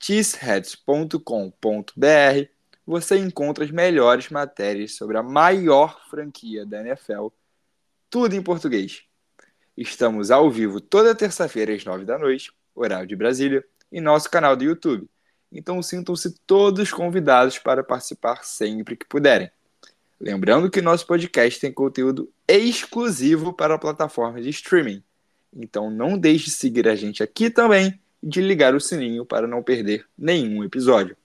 cheeseheads.com.br, você encontra as melhores matérias sobre a maior franquia da NFL, tudo em português. Estamos ao vivo toda terça-feira às nove da noite, horário de Brasília, em nosso canal do YouTube. Então sintam-se todos convidados para participar sempre que puderem. Lembrando que nosso podcast tem conteúdo exclusivo para a plataforma de streaming. Então não deixe de seguir a gente aqui também e de ligar o sininho para não perder nenhum episódio.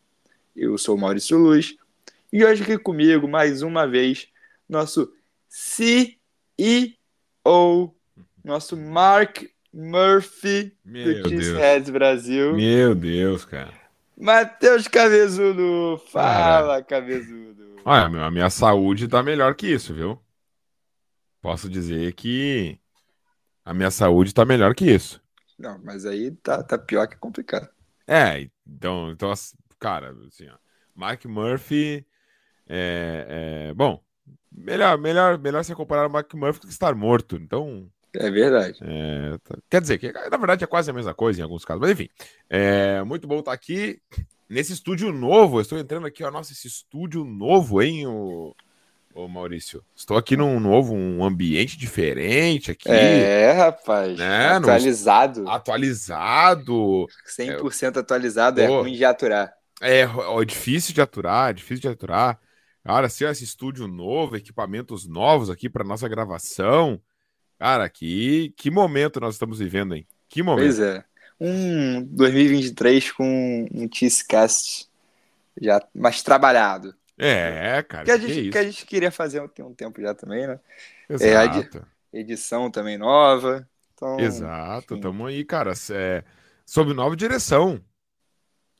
Eu sou Maurício Luz e hoje aqui comigo, mais uma vez, nosso CEO, nosso Mark Murphy Meu do. Cheeseheads Brasil. Meu Deus, cara. Matheus Cabezudo, fala Cabezudo. Olha, a minha saúde tá melhor que isso, viu? Posso dizer que a minha saúde tá melhor que isso. Não, mas aí tá, tá pior que complicado. É, então, então cara, assim, ó, Mark Murphy é, é- bom, melhor, melhor, melhor você comparar o Mark Murphy do que estar morto. Então, É verdade. é, tá- quer dizer que na verdade é quase a mesma coisa em alguns casos, mas enfim, é muito bom estar aqui nesse estúdio novo. Eu estou entrando aqui, ó, nossa, esse estúdio novo, hein, o, o Maurício. Estou aqui num novo, um ambiente diferente aqui. É, rapaz. Né, no- atualizado. Atualizado, 100% atualizado é Pô. ruim de aturar. É, ó, difícil de aturar, difícil de aturar. Cara, assim, esse estúdio novo, equipamentos novos aqui para nossa gravação. Cara, que, que momento nós estamos vivendo, hein? Que momento. Pois é. Um 2023 com um Cheesecast já mais trabalhado. É, cara, Que a, que gente, isso. que a gente queria fazer tem um tempo já também, né? é, Exato, Edição também nova. Então, exato. enfim. Tamo aí, cara, é, sob nova direção.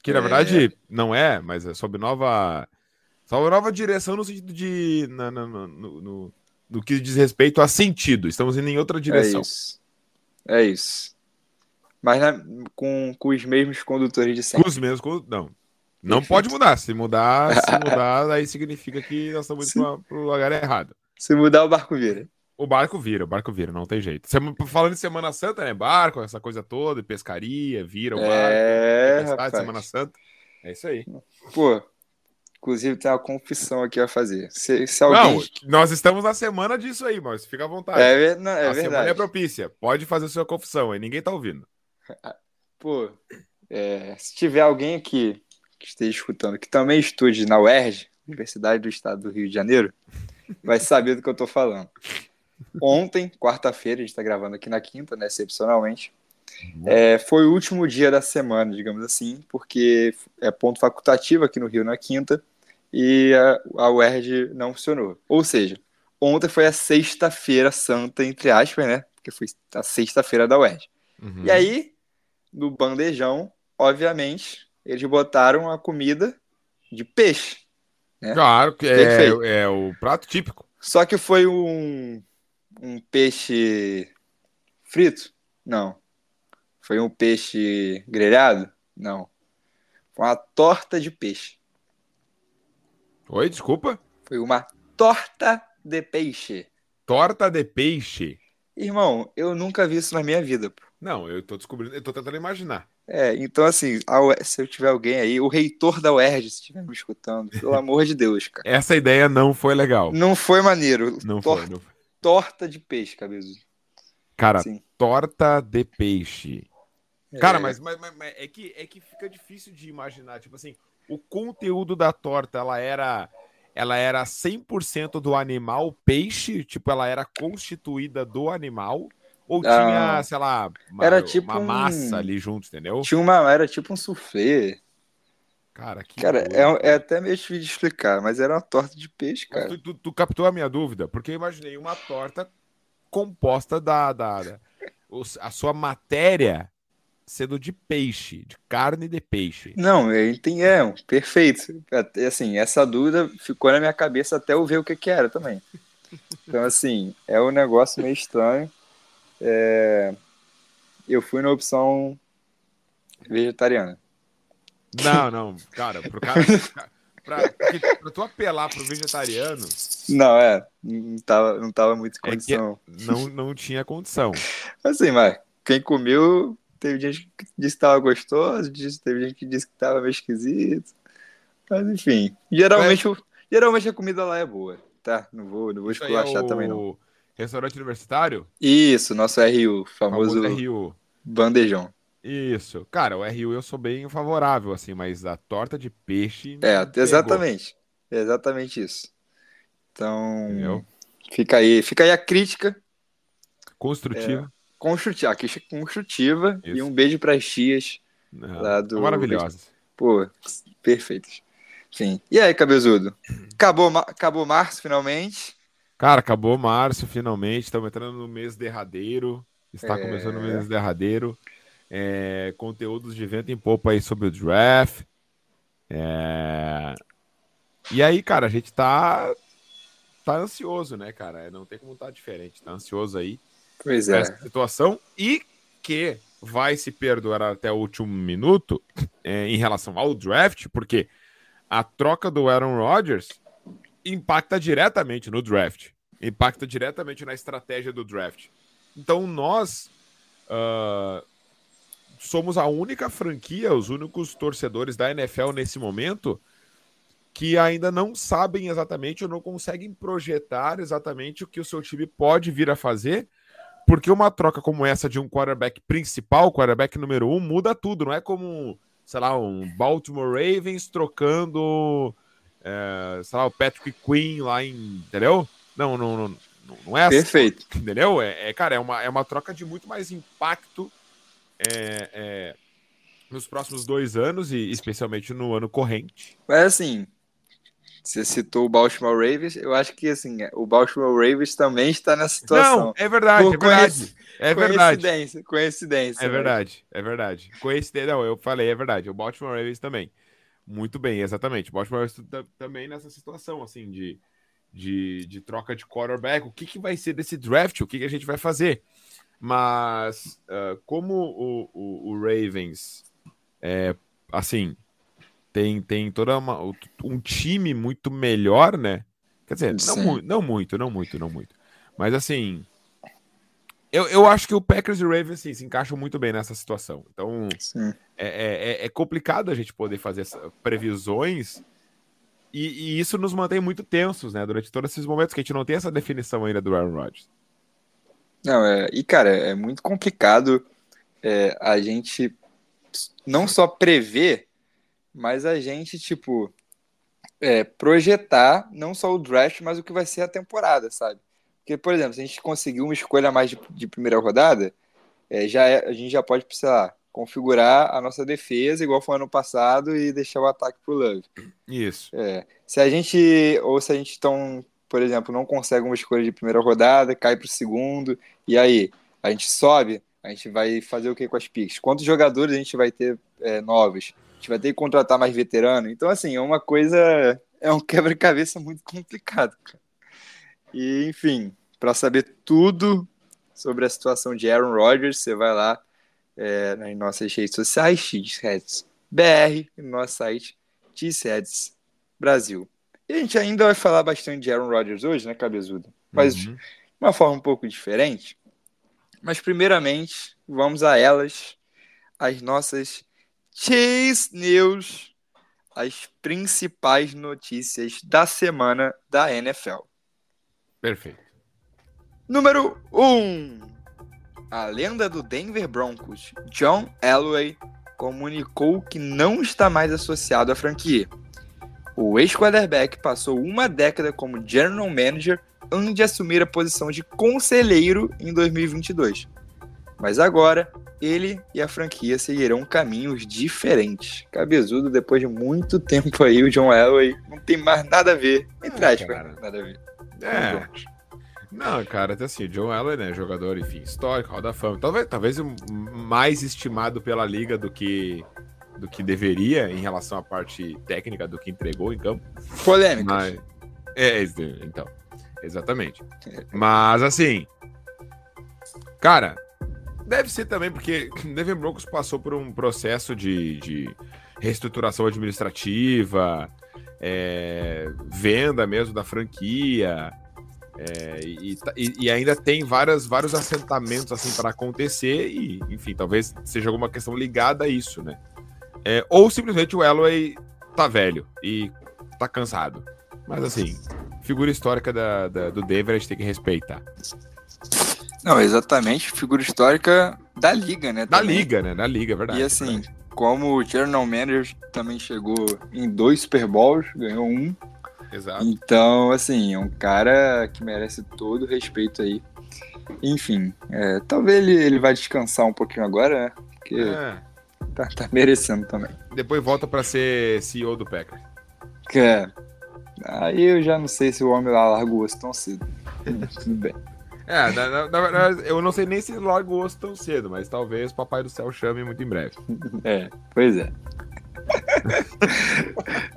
Que na É. verdade não é, mas é sob nova. Sob nova direção no sentido de. na- na- no, no, no- que diz respeito a sentido. Estamos indo em outra É direção. isso. É isso. Mas na- com, com os mesmos condutores de Com sempre. os mesmos. com- Não. Não Perfeito. pode mudar. Se mudar, se mudar, aí significa que nós estamos indo para o lugar errado. Se mudar, o barco vira. O barco vira, o barco vira, não tem jeito. Falando em Semana Santa, né? Barco, essa coisa toda, pescaria, vira o barco. É, rapaz. Semana Santa. É isso aí. Pô, inclusive tem uma confissão aqui a fazer. Se, se alguém. Não, nós estamos na semana disso aí, mas fica à vontade. é, não, é a semana verdade. é propícia. Pode fazer sua confissão aí, ninguém tá ouvindo. Pô, é, se tiver alguém aqui que esteja escutando que também estude na UERJ, Universidade do Estado do Rio de Janeiro, vai saber do que eu tô falando. Ontem, quarta-feira, a gente tá gravando aqui na quinta, né, excepcionalmente, é, foi o último dia da semana, digamos assim, porque é ponto facultativo aqui no Rio na quinta e a, a UERJ não funcionou. Ou seja, ontem foi a sexta-feira santa, entre aspas, né, porque foi a sexta-feira da UERJ. Uhum. E aí, no bandejão, obviamente, eles botaram a comida de peixe. Claro, que é, é o prato típico. Só que foi um, um peixe frito? Não. Foi um peixe grelhado? Não. Foi uma torta de peixe. Oi, desculpa. Foi uma torta de peixe. Torta de peixe. Irmão, eu nunca vi isso na minha vida. pô. Não, eu tô descobrindo, eu tô tentando imaginar. É, então assim, se eu tiver alguém aí, o reitor da UERJ, se estiver me escutando, pelo amor de Deus, cara. Essa ideia não foi legal. Não foi maneiro. Não foi, não foi. Torta de peixe, cabeça. Cara, torta de peixe. Cara, É. mas, mas- mas- mas é, que, é que fica difícil de imaginar. Tipo assim, o conteúdo da torta, ela era. Ela era 100% do animal peixe? Tipo, ela era constituída do animal? Ou Ah, tinha, sei lá, uma, era tipo uma um- massa ali junto, entendeu? Tinha uma, era tipo um soufflé. Cara, que Cara, é, é até meio difícil de explicar, mas era uma torta de peixe, cara. tu, tu- tu captou a minha dúvida? Porque eu imaginei uma torta composta da. da, da- a sua matéria sendo de peixe, de carne de peixe. Não, ele tem, é, perfeito. Até, Assim, essa dúvida ficou na minha cabeça até eu ver o que que era também. Então, assim, é um negócio meio estranho. É, Eu fui na opção vegetariana. Não, não, cara, pro cara. Pra, pra tu apelar pro vegetariano, Não, é, não tava, não tava muito em É que- condição. não, não tinha condição. Assim, mas quem comeu, teve gente que disse que tava gostoso, teve gente que disse que tava meio esquisito. Mas enfim, geralmente, o- geralmente a comida lá é boa, tá? Não vou, não vou aí é esculachar também não. Restaurante universitário, Isso, nosso RU, famoso famoso RU. bandejão. Isso. Cara, o RU eu sou bem favorável, assim, mas a torta de peixe. É, não pegou, exatamente. É exatamente isso. Então, Entendeu? fica aí, fica aí a crítica Construtiva. construtiva, a crítica construtiva e Isso. um beijo para as tias, Não, lá do- Maravilhosas. pô, perfeitas. Enfim. E aí, cabezudo? Acabou, acabou março finalmente. Cara, acabou março, finalmente. Estamos entrando no mês derradeiro. Está É. começando o mês derradeiro. É, conteúdos de vento em popa aí sobre o draft. É, E aí, cara, a gente tá, tá ansioso, né, cara? Não tem como estar diferente. Tá ansioso aí Pois é. essa situação e que vai se perdoar até o último minuto é, em relação ao draft, porque a troca do Aaron Rodgers impacta diretamente no draft, impacta diretamente na estratégia do draft. Então nós ah, somos a única franquia, os únicos torcedores da NFL nesse momento que ainda não sabem exatamente ou não conseguem projetar exatamente o que o seu time pode vir a fazer porque uma troca como essa de um quarterback principal, quarterback número um, muda tudo. Não é como, sei lá, um Baltimore Ravens trocando, é, sei lá, o Patrick Quinn lá em. Entendeu? Não, não, não, não é assim. Perfeito. Entendeu? É, é, cara, é uma, é uma troca de muito mais impacto é, é, nos próximos dois anos e especialmente no ano corrente. Mas assim, você citou o Baltimore Ravens, eu acho que assim, o Baltimore Ravens também está nessa situação. Não, é verdade, Por é verdade. É verdade. Coincidência, coincidência. É né? verdade, é verdade. Coincidência, não, eu falei, é verdade. O Baltimore Ravens também. Muito bem, exatamente. O Baltimore também nessa situação, assim, de, de, de troca de quarterback. O que, que vai ser desse draft? O que, que a gente vai fazer? Mas, ah, como o, o, o Ravens, é, assim, tem, tem toda uma, um time muito melhor, né? Quer dizer, não, mu- não muito, não muito, não muito. Mas, assim, eu, eu acho que o Packers e o Ravens assim, se encaixam muito bem nessa situação. Então, é, é- é- é complicado a gente poder fazer previsões e, e isso nos mantém muito tensos, né? Durante todos esses momentos que a gente não tem essa definição ainda do Aaron Rodgers. Não, é, e cara, é muito complicado é, a gente não só prever, mas a gente, tipo, é, projetar não só o draft, mas o que vai ser a temporada, sabe? Porque, por exemplo, se a gente conseguir uma escolha a mais de, de primeira rodada, é, já é- a gente já pode, sei lá, configurar a nossa defesa igual foi ano passado e deixar o ataque pro Love. Isso. É, se a gente, ou se a gente então, por exemplo, não consegue uma escolha de primeira rodada, cai para o segundo, e aí a gente sobe, a gente vai fazer o que com as picks? Quantos jogadores a gente vai ter é, novos? A gente vai ter que contratar mais veterano? Então, assim, é uma coisa, é um quebra-cabeça muito complicado, cara. E, enfim, para saber tudo sobre a situação de Aaron Rodgers, você vai lá é, nas nossas redes sociais, Cheeseheads BR, e no nosso site Cheeseheads Brasil. E a gente ainda vai falar bastante de Aaron Rodgers hoje, né, Cabezudo? Mas Uhum. de uma forma um pouco diferente. Mas, primeiramente, vamos a elas, as nossas Cheese News, as principais notícias da semana da NFL. Perfeito. Número 1. Um, a lenda do Denver Broncos, John Elway, comunicou que não está mais associado à franquia. O ex-quarterback passou uma década como general manager antes de assumir a posição de conselheiro em 2022. Mas agora, ele e a franquia seguirão caminhos diferentes. Cabezudo, depois de muito tempo aí, o John Elway não tem mais nada a ver. Entre Ah, aspas, nada a ver. É. Não, cara, até assim, o John Allen, né, jogador, enfim, histórico, Hall da Fama. Talvez, talvez mais estimado pela liga do que do que deveria em relação à parte técnica do que entregou em campo. Polêmica. Mas, é, então, exatamente. Mas, assim, cara, deve ser também porque Devin Broncos passou por um processo de, de reestruturação administrativa, é, venda mesmo da franquia, é, e, e, ainda tem várias, vários assentamentos assim para acontecer e, enfim, talvez seja alguma questão ligada a isso, né? É, ou simplesmente o Elway tá velho e tá cansado. Mas assim, figura histórica da, da, do Denver a gente tem que respeitar. Não, exatamente, figura histórica da liga, né? Da também. liga, né? Da liga, é verdade. E assim, verdade. Como o General Manager também chegou em dois Super Bowls, ganhou um. Exato. Então, assim, é um cara que merece todo o respeito aí. Enfim, é, talvez ele, ele vai descansar um pouquinho agora, né? Porque é. tá, tá merecendo também. Depois volta para ser CEO do Packers. É. Aí eu já não sei se o homem lá osso tão cedo. Tudo bem. É, na, na, verdade, eu não sei nem se larga o osso tão cedo, mas talvez o Papai do Céu chame muito em breve. É, pois é.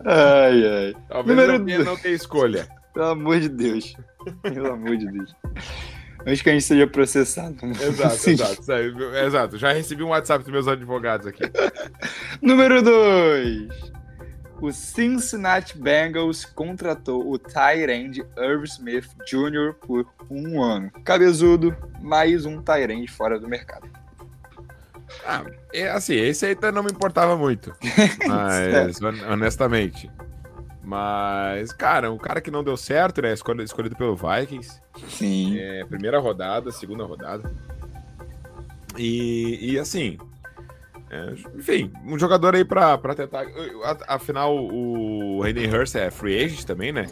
ai, ai. Talvez Número não, não tenha escolha. Pelo amor de Deus. Pelo amor de Deus. Antes que a gente seja processado. Né? Exato, exato. Exato. Já recebi um WhatsApp dos meus advogados aqui. Número 2 o Cincinnati Bengals contratou o Tyrande Irv Smith Jr. por um ano. Cabezudo, mais um Tyrande fora do mercado. Ah, é, assim, esse aí não me importava muito. Mas, honestamente. Mas, cara, um cara que não deu certo, né? Escolhido pelo Vikings. Sim. É, primeira rodada, segunda rodada. E, e assim, é, enfim, um jogador aí pra, pra tentar. Afinal, o Hayden Hurst é free agent também, né?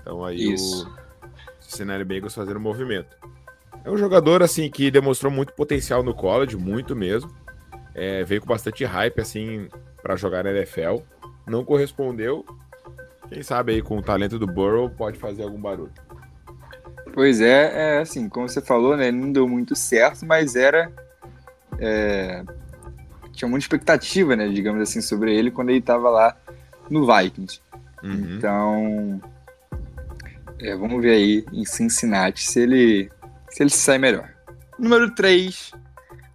Então aí Isso. o Cincinnati Bengals fazendo movimento. É um jogador, assim, que demonstrou muito potencial no college, muito mesmo. É, veio com bastante hype, assim, para jogar na NFL. Não correspondeu. Quem sabe aí com o talento do Burrow pode fazer algum barulho. Pois é, é assim, como você falou, né? Não deu muito certo, mas era é, tinha muita expectativa, né, digamos assim, sobre ele quando ele estava lá no Vikings. Uhum. Então, é, vamos ver aí em Cincinnati se ele se ele sai melhor. Número 3,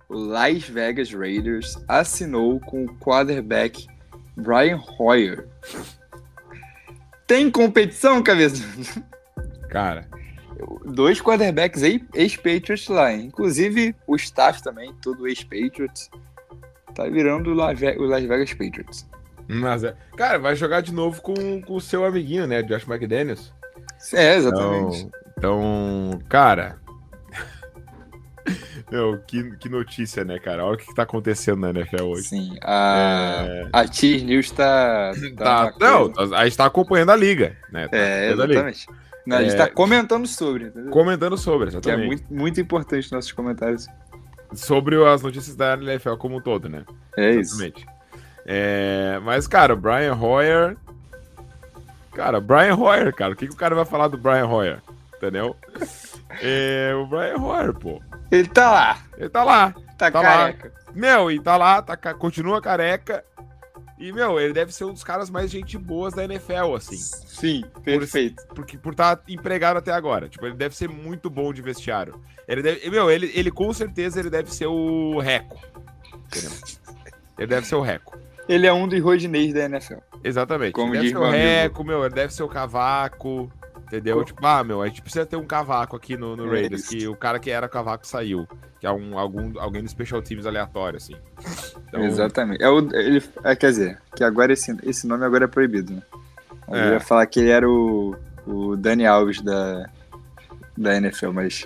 o Las Vegas Raiders assinou com o quarterback Brian Hoyer. Tem competição, cabeça? Cara, dois quarterbacks ex-Patriots lá, hein? inclusive o staff também, todo ex-Patriots. Tá virando o Las Vegas Patriots. Mas é. Cara, vai jogar de novo com, o seu amiguinho, né? Josh McDaniels. É, exatamente. Então, então cara. Meu, que, que notícia, né, cara? Olha o que, que tá acontecendo na NFL hoje. Sim, a, é... a T News tá. tá, tá não, a gente tá acompanhando a liga, né? Tá é, exatamente. Não, a gente é... tá comentando sobre, entendeu? Comentando sobre, exatamente. Que é muito, muito importante nossos comentários sobre as notícias da NFL como um todo, né? É Exatamente. isso. É, mas, cara, o Brian Hoyer. Cara, Brian Hoyer, cara. O que, que o cara vai falar do Brian Hoyer? Entendeu? É, o Brian Hoyer, pô. Ele tá lá. Ele tá lá. Tá, tá careca. Lá. Meu, e tá lá, tá, continua careca. E, meu, ele deve ser um dos caras mais gente boas da NFL, assim. Sim, perfeito. Por, porque, por estar tá empregado até agora. Tipo, ele deve ser muito bom de vestiário. Ele deve, meu, ele, ele com certeza ele deve ser o Reco. Entendeu? Ele deve ser o Reco. Ele é um dos rodinês da NFL. Exatamente. Como ele deve ser o Reco, meu, ele deve ser o Cavaco. Entendeu? Tipo, ah, meu, a gente precisa ter um cavaco aqui no, no é Raiders, que o cara que era cavaco saiu. Que é um, algum, alguém do Special Teams aleatório, assim. Então... Exatamente. É o, ele, é, quer dizer, que agora esse, esse nome agora é proibido, né? Eu é. ia falar que ele era o, o Dani Alves da, da NFL, mas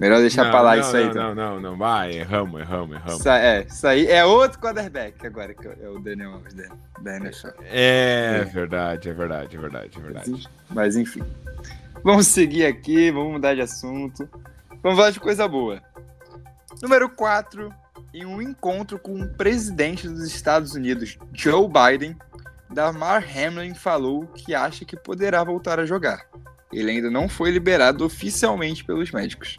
melhor deixar não, pra lá não, isso aí. Não, então. não, não, não, vai, erramos, erramos, erramos. Isso, é, isso aí é outro quarterback agora, que é o Daniel Alves da, da NFL. É, é, verdade, é verdade, é verdade, é verdade. Mas, enfim. Vamos seguir aqui, vamos mudar de assunto. Vamos falar de coisa boa. Número 4. Em um encontro com o presidente dos Estados Unidos, Joe Biden, Damar Hamlin falou que acha que poderá voltar a jogar. ele ainda não foi liberado oficialmente pelos médicos.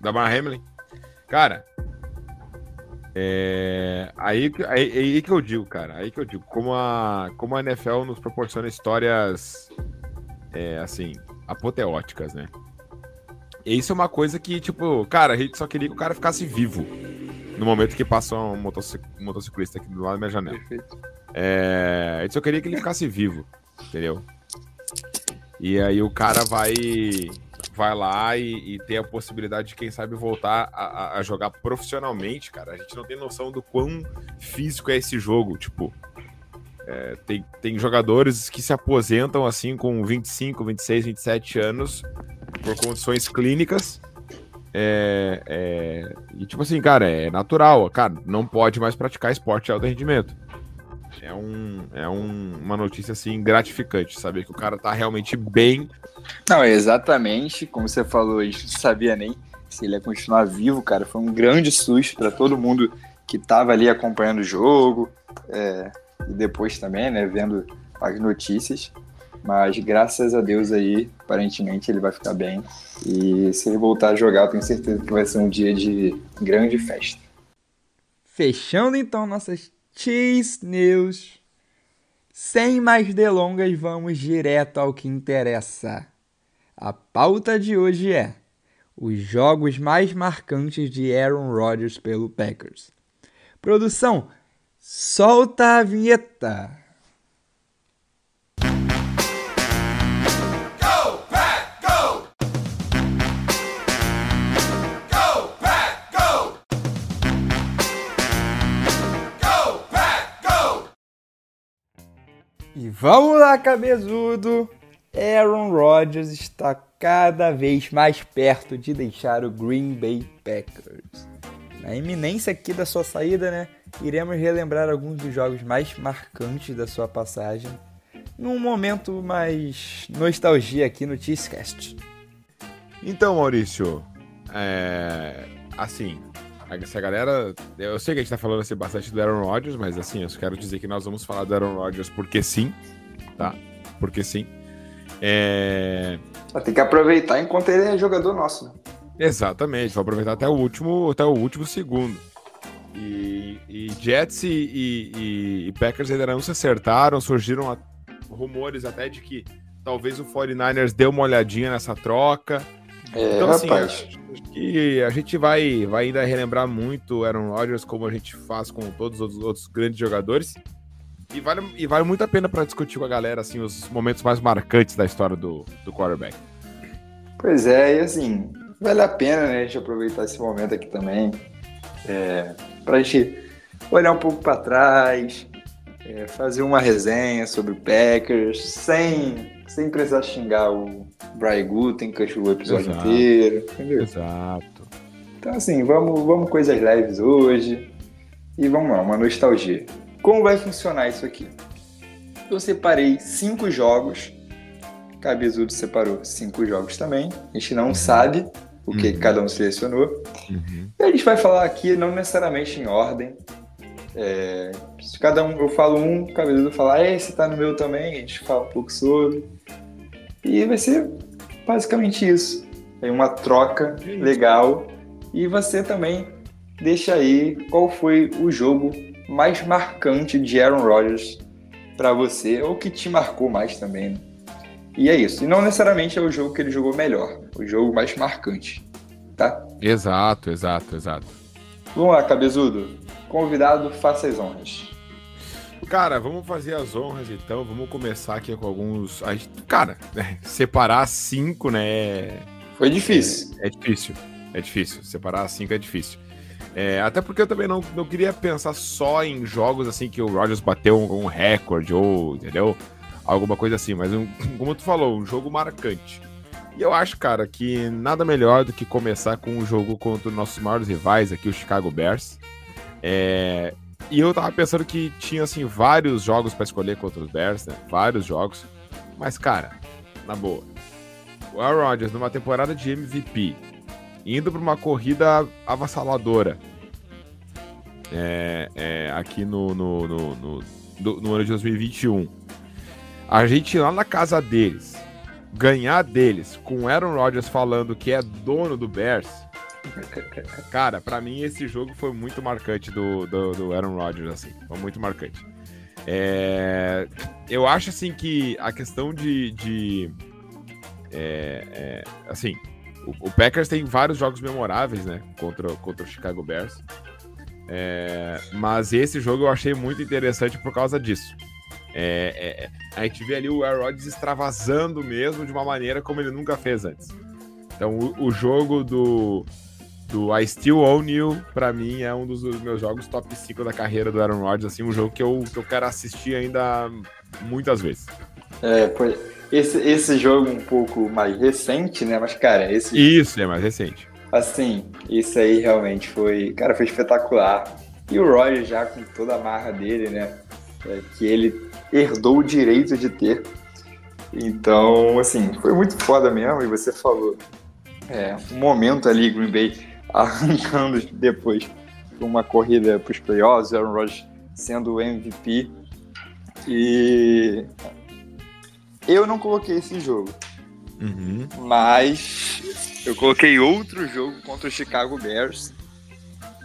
Da Mar Hamlin? Cara, é... Aí, aí, aí, que eu digo, cara. Aí que eu digo. Como a, como a NFL nos proporciona histórias, é, assim, apoteóticas, né? E isso é uma coisa que, tipo, cara, a gente só queria que o cara ficasse vivo no momento que passa um motociclista aqui do lado da minha janela. Perfeito. É, a gente só queria que ele ficasse vivo, entendeu? E aí o cara vai vai lá e, e tem a possibilidade de, quem sabe, voltar a, a, jogar profissionalmente, cara. A gente não tem noção do quão físico é esse jogo. Tipo, é, tem, tem jogadores que se aposentam assim com 25, 26, 27 anos por condições clínicas. É, é, e tipo assim, cara, é natural. Cara, não pode mais praticar esporte de alto rendimento. É, um, é um, uma notícia assim gratificante, saber que o cara tá realmente bem. Não, exatamente, como você falou, a gente não sabia nem se ele ia continuar vivo, cara. Foi um grande susto para todo mundo que tava ali acompanhando o jogo é, e depois também, né, vendo as notícias. Mas graças a Deus aí, aparentemente ele vai ficar bem. E se ele voltar a jogar, eu tenho certeza que vai ser um dia de grande festa. Fechando então nossas Cheese News. Sem mais delongas, vamos direto ao que interessa. A pauta de hoje é os jogos mais marcantes de Aaron Rodgers pelo Packers. Produção, solta a vinheta. E vamos lá, cabezudo! Aaron Rodgers está cada vez mais perto de deixar o Green Bay Packers. Na iminência aqui da sua saída, né? Iremos relembrar alguns dos jogos mais marcantes da sua passagem, num momento mais nostalgia aqui no Cheesecast. Então, Maurício, é... assim, essa galera. Eu sei que a gente tá falando assim, bastante do Aaron Rodgers, mas assim, eu só quero dizer que nós vamos falar do Aaron Rodgers porque sim, tá? Porque sim. É... Tem que aproveitar enquanto ele é jogador nosso, né? Exatamente, vou aproveitar até o último, até o último segundo. E, e Jets e, e, e, Packers ainda não se acertaram, surgiram a, rumores até de que talvez o 49ers dê uma olhadinha nessa troca. É, então, assim, rapaz. Acho que a gente vai, vai ainda relembrar muito Aaron Rodgers, como a gente faz com todos os outros grandes jogadores. E vale, e vale muito a pena para discutir com a galera assim, os momentos mais marcantes da história do, do quarterback. Pois é, e assim, vale a pena né, a gente aproveitar esse momento aqui também é, para a gente olhar um pouco para trás, é, fazer uma resenha sobre o Packers, sem, sem precisar xingar o Brian Gutenkast o episódio Exato. inteiro, entendeu? Exato. Então, assim, vamos, vamos coisas leves hoje e vamos lá, uma nostalgia. Como vai funcionar isso aqui? Eu separei cinco jogos, Cabezudo separou cinco jogos também, a gente não uhum. sabe o que uhum. cada um selecionou. Uhum. E a gente vai falar aqui não necessariamente em ordem, é, se cada um, eu falo um, o cabeludo fala, ah, esse tá no meu também, a gente fala um pouco sobre. E vai ser basicamente isso. É uma troca legal. E você também deixa aí qual foi o jogo mais marcante de Aaron Rodgers para você, ou que te marcou mais também. Né? E é isso. E não necessariamente é o jogo que ele jogou melhor, o jogo mais marcante, tá? Exato, exato, exato. Vamos lá, cabezudo. Convidado, faça as honras. Cara, vamos fazer as honras então. Vamos começar aqui com alguns. Cara, né, separar cinco, né? Foi difícil. É, é, difícil. É difícil. Separar cinco é difícil. É, até porque eu também não, não queria pensar só em jogos assim que o Rogers bateu um, um recorde ou, entendeu? Alguma coisa assim, mas um, como tu falou, um jogo marcante. E eu acho, cara, que nada melhor do que começar com um jogo contra os nossos maiores rivais aqui, o Chicago Bears. É, e eu tava pensando que tinha, assim, vários jogos para escolher contra os Bears, né? Vários jogos. Mas, cara, na boa. O Aaron Rodgers, numa temporada de MVP, indo para uma corrida avassaladora é, é, aqui no, no, no, no, no ano de 2021. A gente ir lá na casa deles, ganhar deles, com Aaron Rodgers falando que é dono do Bears. Cara, para mim esse jogo foi muito marcante do, do, do Aaron Rodgers, assim. Foi muito marcante. É, eu acho, assim, que a questão de... de é, é, assim, o, o, Packers tem vários jogos memoráveis, né? Contra, contra o Chicago Bears. É, mas esse jogo eu achei muito interessante por causa disso. É, é, a gente vê ali o Aaron Rodgers extravasando mesmo de uma maneira como ele nunca fez antes. Então, o, o jogo do, do I Still Own You, pra mim, é um dos meus jogos top 5 da carreira do Aaron Rodgers, assim, um jogo que eu, que eu quero assistir ainda muitas vezes. É, pois, esse, esse jogo um pouco mais recente, né, mas, cara, esse... Isso, é mais recente. Assim, isso aí realmente foi, cara, foi espetacular. E o Roger já com toda a marra dele, né, é, que ele herdou o direito de ter. Então, assim, foi muito foda mesmo, e você falou, é, um momento ali, Green Bay arrancando depois uma corrida para os playoffs, Aaron Rodgers sendo o MVP. E eu não coloquei esse jogo, uhum. mas eu coloquei outro jogo contra o Chicago Bears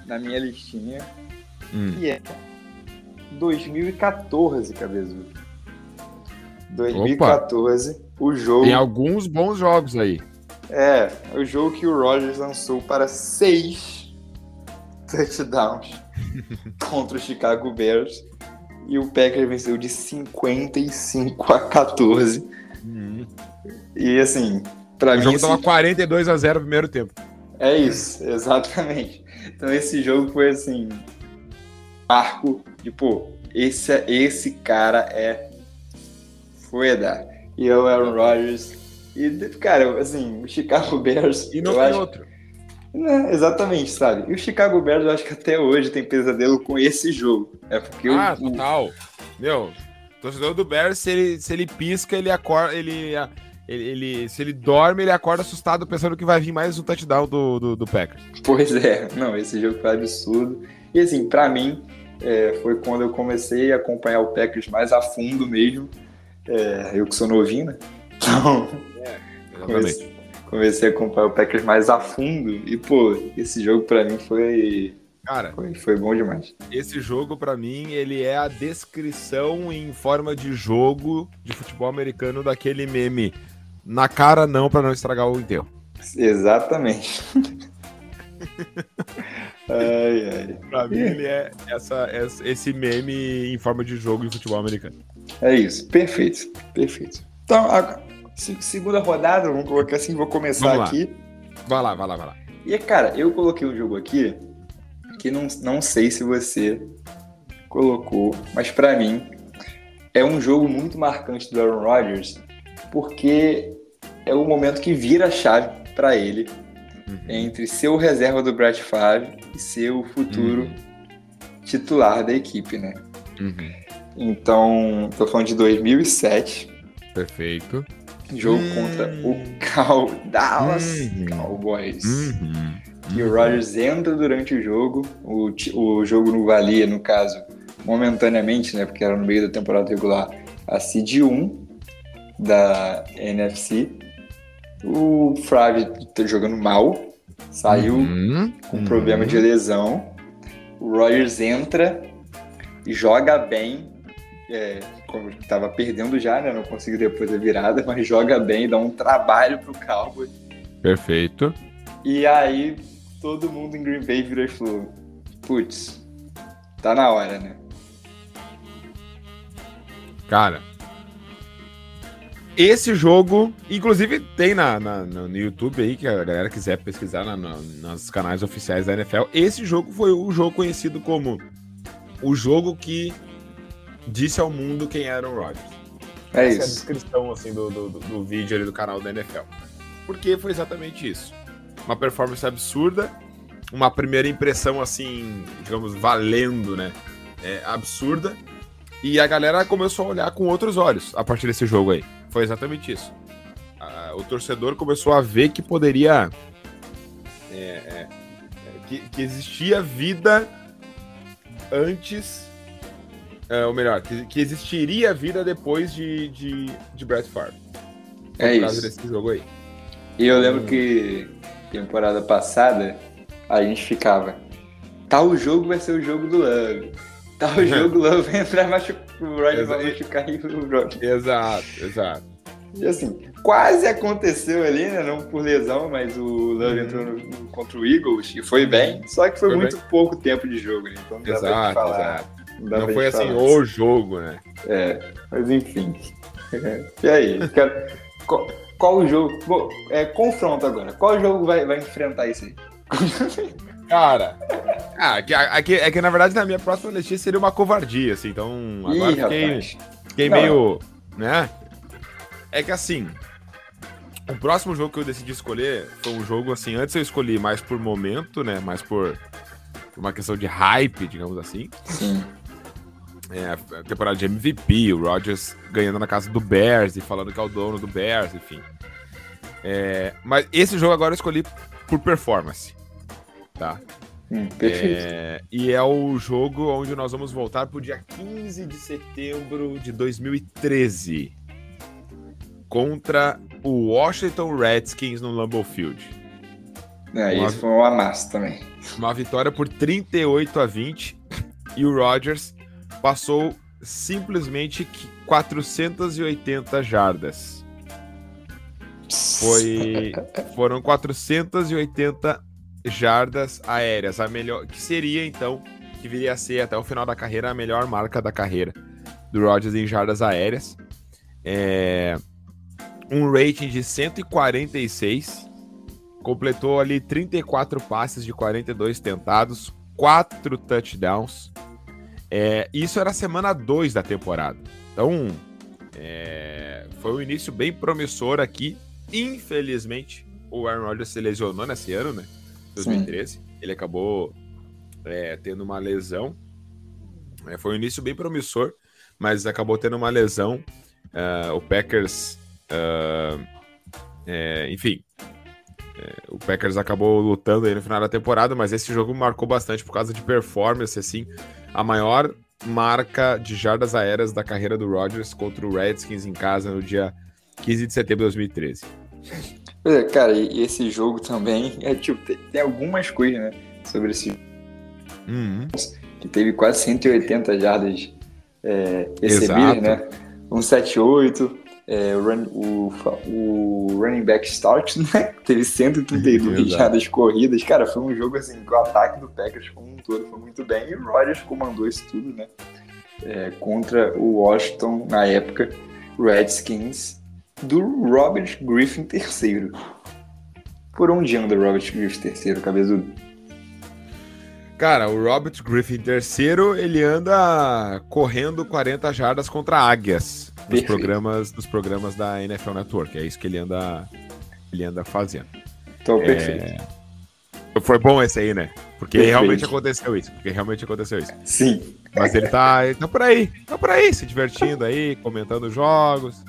na minha listinha, hum. que é 2014, cabeça. 2014, Opa. o jogo. Tem alguns bons jogos aí. É, o jogo que o Rogers lançou para seis touchdowns contra o Chicago Bears. E o Packers venceu de 55 a 14. Uhum. E assim, para mim. O jogo esse... tava 42 a 0 no primeiro tempo. É isso, exatamente. Então esse jogo foi assim. Marco de, pô, esse, esse cara é. Foi dar. E o Aaron Rodgers e, cara, assim, o Chicago Bears. E não tem acho... outro. É, exatamente, sabe? E o Chicago Bears, eu acho que até hoje tem pesadelo com esse jogo. É porque ah, o, total. Meu, torcedor do Bears, se ele, se ele pisca, ele acorda. Ele, ele, ele, se ele dorme, ele acorda assustado pensando que vai vir mais um touchdown do, do, do Packers. Pois é, não, esse jogo foi absurdo. E assim, para mim, é, foi quando eu comecei a acompanhar o Packers mais a fundo mesmo. É, eu que sou novinho, né? Então, Comecei, comecei a acompanhar o Packers mais a fundo e, pô, esse jogo para mim foi. Cara, foi, foi bom demais. Esse jogo, para mim, ele é a descrição em forma de jogo de futebol americano daquele meme. Na cara, não, para não estragar o enterro. Exatamente. ai, ai. Pra mim, ele é essa, esse meme em forma de jogo de futebol americano. É isso, perfeito, perfeito. Então, segunda rodada, vamos colocar assim, vou começar aqui. Vai lá, vai lá, vai lá. E, cara, eu coloquei um jogo aqui que não, não sei se você colocou, mas para mim é um jogo muito marcante do Aaron Rodgers, porque é o momento que vira a chave para ele uhum. entre ser o reserva do Brett Favre e ser o futuro uhum. titular da equipe, né? Uhum. Então, tô falando de 2007. Perfeito. Jogo hum. contra o Cal Dallas uhum. Cowboys. Uhum. E o Rodgers entra durante o jogo. O, o jogo não valia, no caso, momentaneamente, né? Porque era no meio da temporada regular, a Seed 1 da NFC. O Frave tá jogando mal, saiu uhum. com problema de lesão. O Rodgers entra e joga bem. É, estava perdendo já, né? Não conseguiu depois a virada, mas joga bem, dá um trabalho pro Cowboy. Perfeito. E aí todo mundo em Green Bay virou e falou: putz, tá na hora, né? Cara, esse jogo, inclusive tem na, na, no YouTube aí, que a galera quiser pesquisar na, na, nos canais oficiais da NFL. Esse jogo foi o jogo conhecido como o jogo que disse ao mundo quem era o Rodgers. É Essa isso. é a descrição assim, do, do, do vídeo ali do canal da NFL. Porque foi exatamente isso. Uma performance absurda, uma primeira impressão assim, digamos, valendo, né? É, absurda. E a galera começou a olhar com outros olhos a partir desse jogo aí. Foi exatamente isso. o torcedor começou a ver que poderia. É, é, que, que existia vida antes é, ou melhor, que, que existiria vida depois de, de, de Brett Favre. É isso. desse jogo aí. E eu lembro que temporada passada a gente ficava. Tal jogo vai ser o jogo do Love. Tal jogo o Love vai entrar machucar. O Rodgers vai machucar e o Rodgers. Exato, exato. E assim, quase aconteceu ali, né? Não por lesão, mas o Love Uhum. entrou no- contra o Eagles e foi bem. Só que foi, Foi muito pouco tempo de jogo, né? Então não dá pra Exato, falar. exato. Não pra foi assim falar. o jogo, né? É, mas enfim. E aí? Cara, qual, qual o jogo? Bom, é, confronto agora. Qual jogo vai, vai enfrentar isso aí? Cara, ah, que, é que, é que na verdade na minha próxima listinha seria uma covardia, assim, então agora Ih, fiquei, fiquei Não. meio, né? É que assim, o próximo jogo que eu decidi escolher foi um jogo assim, antes eu escolhi mais por momento, né, mais por, por uma questão de hype, digamos assim, Sim. É, a temporada de MVP, o Rodgers ganhando na casa do Bears e falando que é o dono do Bears, enfim. É, mas esse jogo agora eu escolhi por performance, tá? Hum. É, e é o jogo onde nós vamos voltar pro dia 15 de setembro de 2013 contra o Washington Redskins no Lambeau Field. É, uma- isso foi um amasso também. Uma vitória por 38 a 20 e o Rodgers passou simplesmente que 480 jardas. Foi, foram 480 jardas aéreas, a melhor, que seria então, que viria a ser até o final da carreira a melhor marca da carreira do Rodgers em jardas aéreas. É, um rating de 146, completou ali 34 passes de 42 tentados, 4 touchdowns. É, isso era a semana 2 da temporada. Então, é, foi um início bem promissor aqui. Infelizmente, o Aaron Rodgers se lesionou nesse ano, né? 2013. Ele acabou é, tendo uma lesão. É, foi um início bem promissor, mas acabou tendo uma lesão. Ah, o Packers, é, enfim, é, o Packers acabou lutando aí no final da temporada, mas esse jogo marcou bastante por causa de performance, assim, a maior marca de jardas aéreas da carreira do Rodgers contra o Redskins em casa no dia 15 de setembro de 2013. Pois é, cara, e esse jogo também é tipo, tem, tem algumas coisas, né? Sobre esse Uhum. que teve quase 180 jardas é, Exato. recebidas, né? 178, é, o, run, o, o running back start, né? Teve 132 Exato. jardas corridas. Cara, foi um jogo assim, que o ataque do Packers como um todo foi muito bem e o Rodgers comandou isso tudo, né? É, contra o Washington, na época, Redskins, do Robert Griffin III. Por onde anda o Robert Griffin III, cabezudo? Cara, o Robert Griffin III, ele anda correndo 40 jardas contra águias nos Perfeito. programas, nos programas da NFL Network. É isso que ele anda, ele anda fazendo. Então, É, perfeito. Foi bom esse aí, né? Porque Perfeito. realmente aconteceu isso. Porque realmente aconteceu isso. Sim. Mas ele tá, ele tá por aí, tá por aí, se divertindo aí, comentando jogos.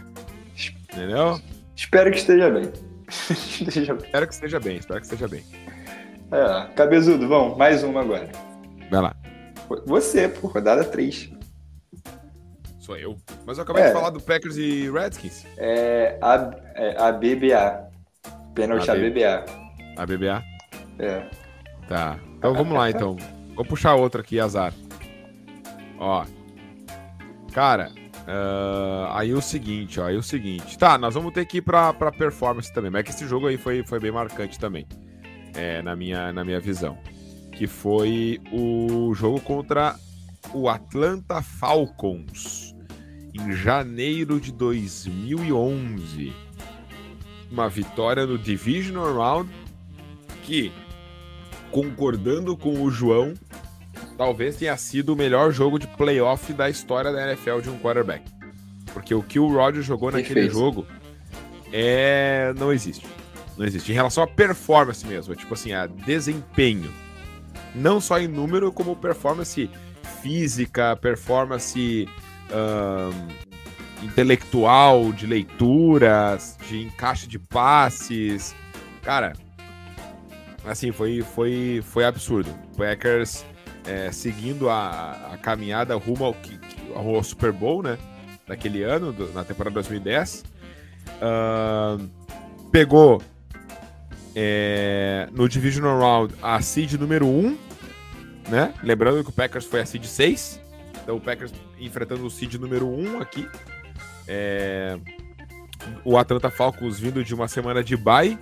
Entendeu? Espero que esteja bem. esteja bem. Espero que esteja bem, espero que esteja bem. É, cabezudo, vamos, mais uma agora. Vai lá, Você, por rodada 3. sou eu. Mas eu acabei É. de falar do Packers e Redskins. É a, é a BBA. Pênalti A a BBA. A BBA. É. Tá. Então vamos lá, então. Vou puxar outra aqui, azar. Ó. Cara, ah, aí o seguinte, ó. Aí o seguinte. Tá, nós vamos ter que ir pra, pra performance também. Mas é que esse jogo aí foi, foi bem marcante também. É, na, minha, na minha visão. Que foi o jogo contra o Atlanta Falcons. Em janeiro de 2011. Uma vitória no Divisional Round que, concordando com o João, talvez tenha sido o melhor jogo de playoff da história da NFL de um quarterback. Porque o que o Rodgers jogou naquele jogo é não existe. Não existe. Em relação à performance mesmo, é tipo assim, a desempenho. Não só em número, como performance física, performance intelectual, de leituras, de encaixe de passes. Cara, assim, foi, foi, foi absurdo. Packers é, seguindo a, a caminhada rumo ao ao Super Bowl, né? Daquele ano, do, na temporada 2010. Uh, pegou é, no Divisional Round a seed número 1, né? Lembrando que o Packers foi a seed 6. Então o Packers enfrentando o seed número 1 aqui. É, o Atlanta Falcons vindo de uma semana de bye.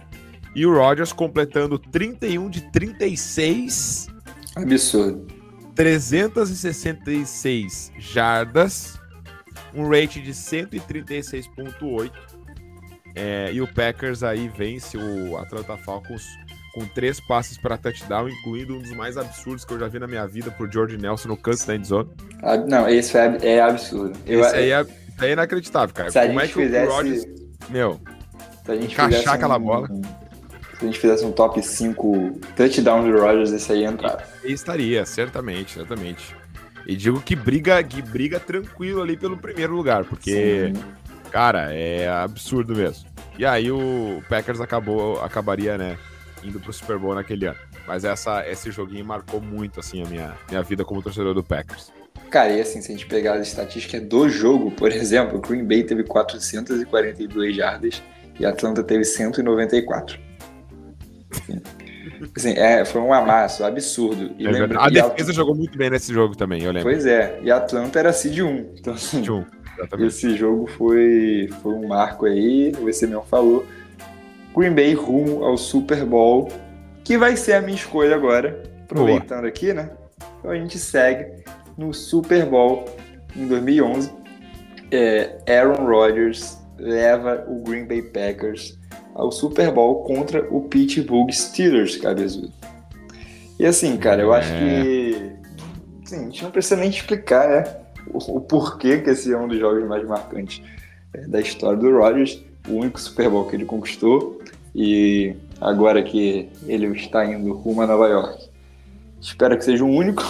E o Rodgers completando 31 de 36. Absurdo. 366 jardas. Um rate de 136,8. É, e o Packers aí vence o Atlanta Falcons com três passes para touchdown, incluindo um dos mais absurdos que eu já vi na minha vida por George Nelson no canto da endzone. Ah, não, esse é, absurdo. Eu, esse aí é, é, inacreditável, cara. Se Como é que fizesse... o Rodgers, meu, encaixar aquela um, bola. Se a gente fizesse um top 5 touchdown do Rodgers, esse aí ia entrar. Estaria, certamente, certamente. E digo que briga, que briga tranquilo ali pelo primeiro lugar, porque, Sim. Cara, é absurdo mesmo. E aí o Packers acabou, acabaria, né, indo pro Super Bowl naquele ano. Mas essa, esse joguinho marcou muito, assim, a minha, minha vida como torcedor do Packers. Cara, e assim, se a gente pegar as estatísticas do jogo, por exemplo, o Green Bay teve 442 jardas e Atlanta teve 194. Assim, é, foi um amasso absurdo. É lembra, a defesa jogou muito bem nesse jogo também, eu lembro. Pois é, e Atlanta era seed 1. Então, assim, 1, esse jogo foi, foi um marco aí, o VC mesmo falou. Green Bay rumo ao Super Bowl, que vai ser a minha escolha agora. Aproveitando Boa. aqui, né? Então a gente segue no Super Bowl em 2011. É, Aaron Rodgers leva o Green Bay Packers ao Super Bowl contra o Pittsburgh Steelers, cabezudo. E assim, cara, eu acho é. que. Sim, a gente não precisa nem explicar, né? O, o, porquê que esse é um dos jogos mais marcantes é, da história do Rodgers. O único Super Bowl que ele conquistou. E agora que ele está indo rumo a Nova York. Espero que seja o único.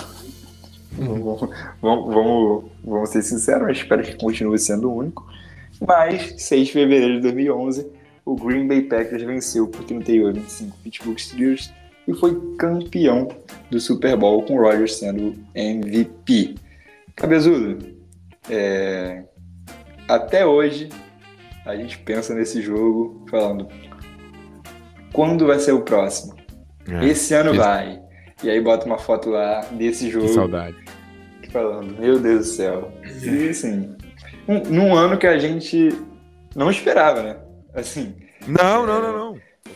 vamos, vamos, vamos ser sinceros, mas espero que continue sendo o único. Mas, 6 de fevereiro de 2011, o Green Bay Packers venceu por 38 a 25 Pittsburgh Steelers e foi campeão do Super Bowl com o Rodgers sendo MVP. Cabezudo, é... até hoje a gente pensa nesse jogo falando quando vai ser o próximo? É, Esse ano vai. E aí bota uma foto lá desse jogo. Que saudade. Falando, meu Deus do céu. E assim, um, num ano que a gente não esperava, né? Assim. Não, não, não, não.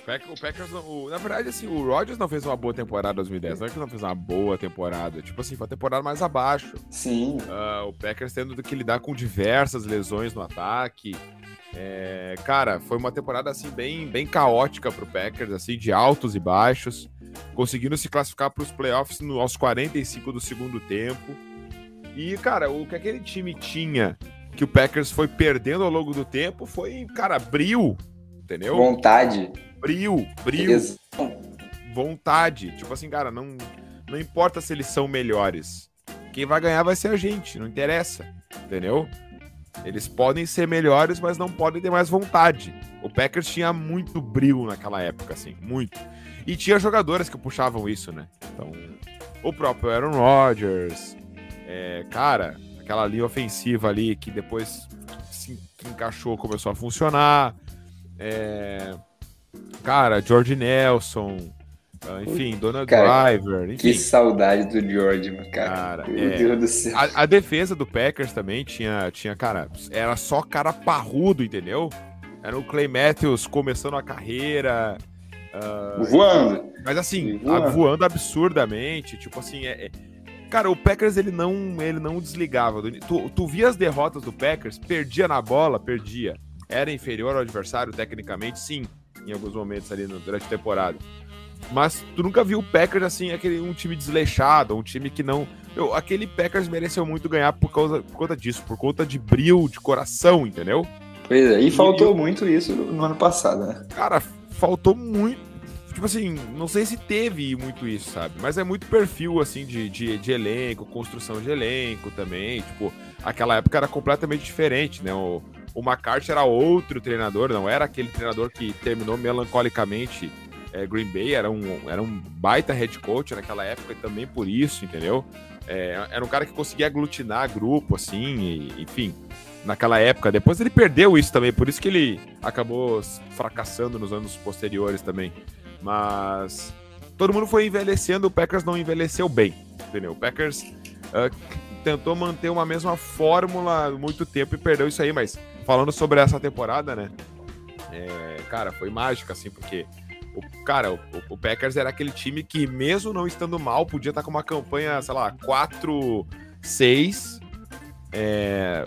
O Packers, o Packers o, na verdade, assim, o Rodgers não fez uma boa temporada em 2010. Não é que não fez uma boa temporada. Tipo assim, foi uma temporada mais abaixo. Sim. Uh, o Packers tendo que lidar com diversas lesões no ataque. É, cara, foi uma temporada assim bem, bem caótica pro Packers, assim, de altos e baixos, conseguindo se classificar para os playoffs no, aos 45 do segundo tempo. E, cara, o que aquele time tinha que o Packers foi perdendo ao longo do tempo foi, cara, bril, entendeu? Vontade. Bril, bril. Vontade. Tipo assim, cara, não, não importa se eles são melhores. Quem vai ganhar vai ser a gente, não interessa, entendeu? Eles podem ser melhores, mas não podem ter mais vontade. O Packers tinha muito brilho naquela época, assim, muito. E tinha jogadores que puxavam isso, né? Então, o próprio Aaron Rodgers, é, cara, aquela linha ofensiva ali que depois se encaixou, começou a funcionar. É, cara, George Nelson, ah, enfim, Donald cara, Driver. Enfim. Que saudade do George, cara. cara Meu é, Deus do céu. A, a, defesa do Packers também tinha, tinha, cara, era só cara parrudo, entendeu? Era o Clay Matthews começando a carreira. Uh, voando. Mas assim, voando. voando absurdamente. Tipo assim, é, é, Cara, o Packers ele não, ele não desligava. Tu, tu via as derrotas do Packers, perdia na bola, perdia. Era inferior ao adversário tecnicamente, sim, em alguns momentos ali no, durante a temporada. Mas tu nunca viu o Packers assim, aquele um time desleixado, um time que não. Aquele Packers mereceu muito ganhar por, causa, por conta disso, por conta de brilho, de coração, entendeu? Pois é, e, e faltou eu, muito isso no ano passado, né? Cara, faltou muito. Tipo assim, não sei se teve muito isso, sabe? Mas é muito perfil, assim, de, de, de elenco, construção de elenco também. Tipo, aquela época era completamente diferente, né? O, o McCarthy era outro treinador, não era aquele treinador que terminou melancolicamente é, Green Bay era um, era um baita head coach naquela época e também por isso, entendeu? É, era um cara que conseguia aglutinar grupo, assim, e, enfim, naquela época. Depois ele perdeu isso também, por isso que ele acabou fracassando nos anos posteriores também. Mas todo mundo foi envelhecendo, o Packers não envelheceu bem, entendeu? O Packers uh, tentou manter uma mesma fórmula muito tempo e perdeu isso aí, mas falando sobre essa temporada, né? É, cara, foi mágica, assim, porque o, cara, o, o, Packers era aquele time que, mesmo não estando mal, podia estar com uma campanha, sei lá, 4-6. É,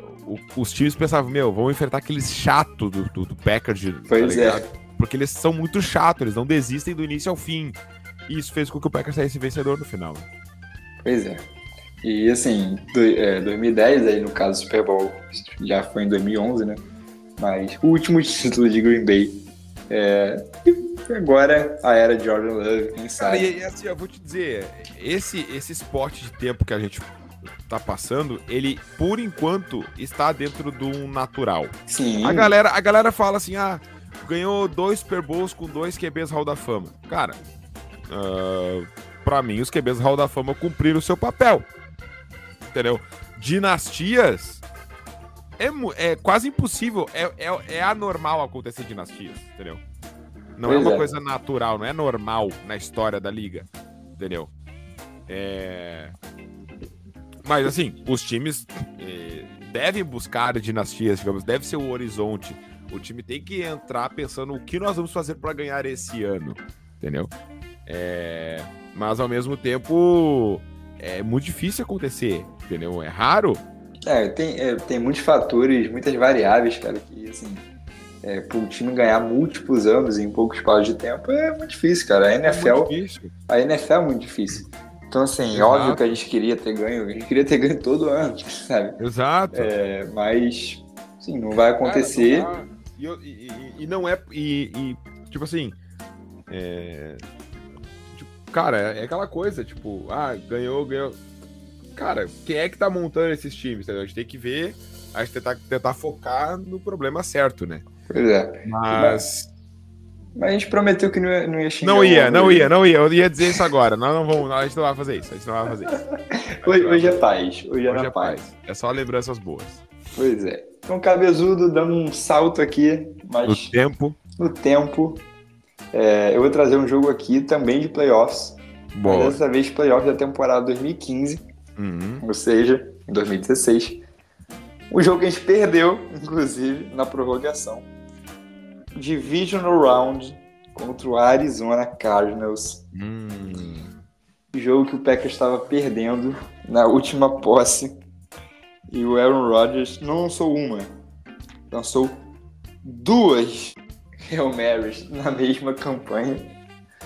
os times pensavam, meu, vamos enfrentar aqueles chato do, do, do Packers. Tá pois tá é. Porque eles são muito chatos, eles não desistem do início ao fim. E isso fez com que o Packers saísse vencedor no final. Pois é. E assim, do, é, 2010, aí no caso Super Bowl, já foi em 2011, né? Mas o último título de Green Bay. É, e agora a era de Jordan Love, quem sabe. Cara, e, assim, eu vou te dizer, esse, esse esporte de tempo que a gente tá passando, ele, por enquanto, está dentro do natural. Sim. A galera, a galera fala assim, ah, ganhou dois Super Bowls com dois QBs Hall da Fama. Cara, uh, pra mim, os QBs Hall da Fama cumpriram o seu papel. Entendeu? Dinastias é, é quase impossível, é, é, é anormal acontecer dinastias, entendeu? Não é pois é uma é. coisa natural, não é normal na história da liga, entendeu? É... Mas assim, os times é, devem buscar dinastias, digamos, deve ser o horizonte. O time tem que entrar pensando o que nós vamos fazer para ganhar esse ano, entendeu? É... Mas ao mesmo tempo é muito difícil acontecer, entendeu? É raro é, tem, é, tem muitos fatores, muitas variáveis, cara, que, assim, é, para time ganhar múltiplos anos em pouco espaço de tempo é muito difícil, cara. A NFL, é a NFL é muito difícil. Então, assim, Exato. óbvio que a gente queria ter ganho, a gente queria ter ganho todo ano, sabe? Exato. É, mas, sim, não vai acontecer. Cara, não e, e, e, não é. E, e tipo assim. É, cara, é aquela coisa, tipo, ah, ganhou, ganhou cara, quem é que tá montando esses times? Entendeu? A gente tem que ver, a gente tentar, tentar focar no problema certo, né? Pois é. Mas. Mas a gente prometeu que não ia, não ia xingar. Não ia, não ia, não ia. Eu ia dizer isso agora. Nós não vamos, a gente não vai fazer isso. A gente não vai fazer isso. hoje, hoje é paz. Hoje é, hoje é paz. paz. É só lembranças boas. Pois é. Então, Cabezudo dando um salto aqui, mas. No tempo. No tempo. É, eu vou trazer um jogo aqui também de playoffs. Boa. Dessa vez, playoffs da temporada 2015 uhum. ou seja, em 2016. O jogo que a gente perdeu, inclusive, na prorrogação. Divisional Round contra o Arizona Cardinals. Hum. Jogo que o Packers estava perdendo na última posse. E o Aaron Rodgers não lançou uma, lançou duas Hail Marys na mesma campanha.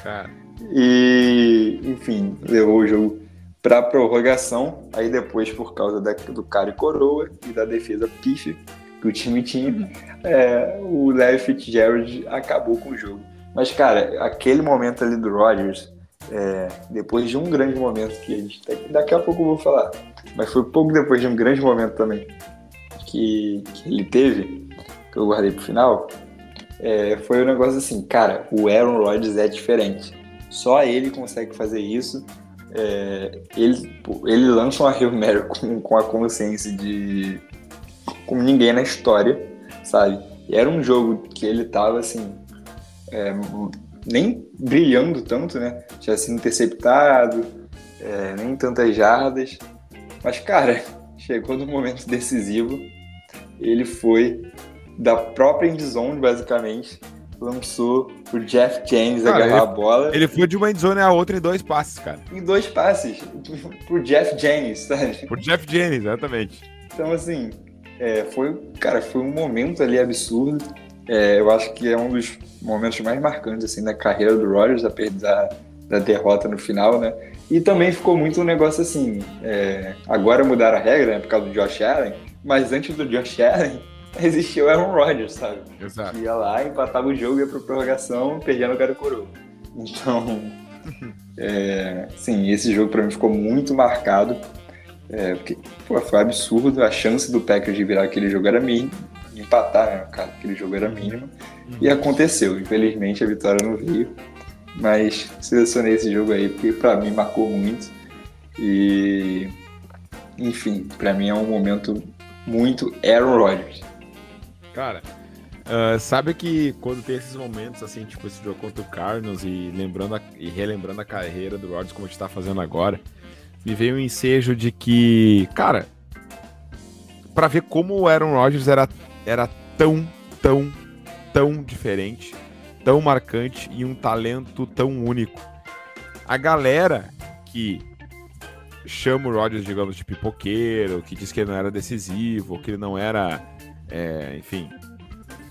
Cara. E, enfim, levou o jogo para prorrogação. Aí depois, por causa da, do cara e coroa e da defesa pife que o time tinha, uhum. é, o Larry Fitzgerald acabou com o jogo. Mas, cara, aquele momento ali do Rodgers, é, depois de um grande momento que a gente daqui a pouco eu vou falar, mas foi pouco depois de um grande momento também que, que ele teve, que eu guardei pro final, é, foi um negócio assim, cara, o Aaron Rodgers é diferente. Só ele consegue fazer isso é, ele, ele lança uma Hail Mary com, com a consciência de como ninguém na história, sabe? E era um jogo que ele tava assim, é, nem brilhando tanto, né? Tinha sido interceptado, é, nem tantas jardas. Mas, cara, chegou no momento decisivo, ele foi da própria endzone, basicamente, lançou o Jeff James cara, agarrar ele, a bola. Ele foi de uma endzone a outra em dois passes, cara. Em dois passes. Pro Jeff James, sabe? Pro Jeff James, exatamente. Então, assim, é, foi, cara, foi um momento ali absurdo. É, eu acho que é um dos momentos mais marcantes, assim, da carreira do Rodgers, apesar da derrota no final, né? E também ficou muito um negócio assim, é, agora mudaram a regra, né, por causa do Josh Allen, mas antes do Josh Allen, existia o Aaron Rodgers, sabe? Exato. Que ia lá, empatava o jogo, ia pra prorrogação, perdia no cara coroa. Então, é, sim, esse jogo para mim ficou muito marcado. É, porque pô, foi absurdo, a chance do Packers de virar aquele jogo era mínima, empatar, né, cara, aquele jogo era mínima, e aconteceu. Infelizmente a vitória não veio. mas selecionei esse jogo aí porque para mim marcou muito. E enfim, para mim é um momento muito Aaron Rodgers. Cara, uh, sabe que quando tem esses momentos assim, tipo esse jogo contra o Cardinals e lembrando a, e relembrando a carreira do Rodgers como a gente tá fazendo agora, me veio um ensejo de que, cara, para ver como o Aaron Rodgers era, era tão, tão, tão diferente, tão marcante e um talento tão único. A galera que chama o Rodgers, digamos, de pipoqueiro, que diz que ele não era decisivo, que ele não era, é, enfim,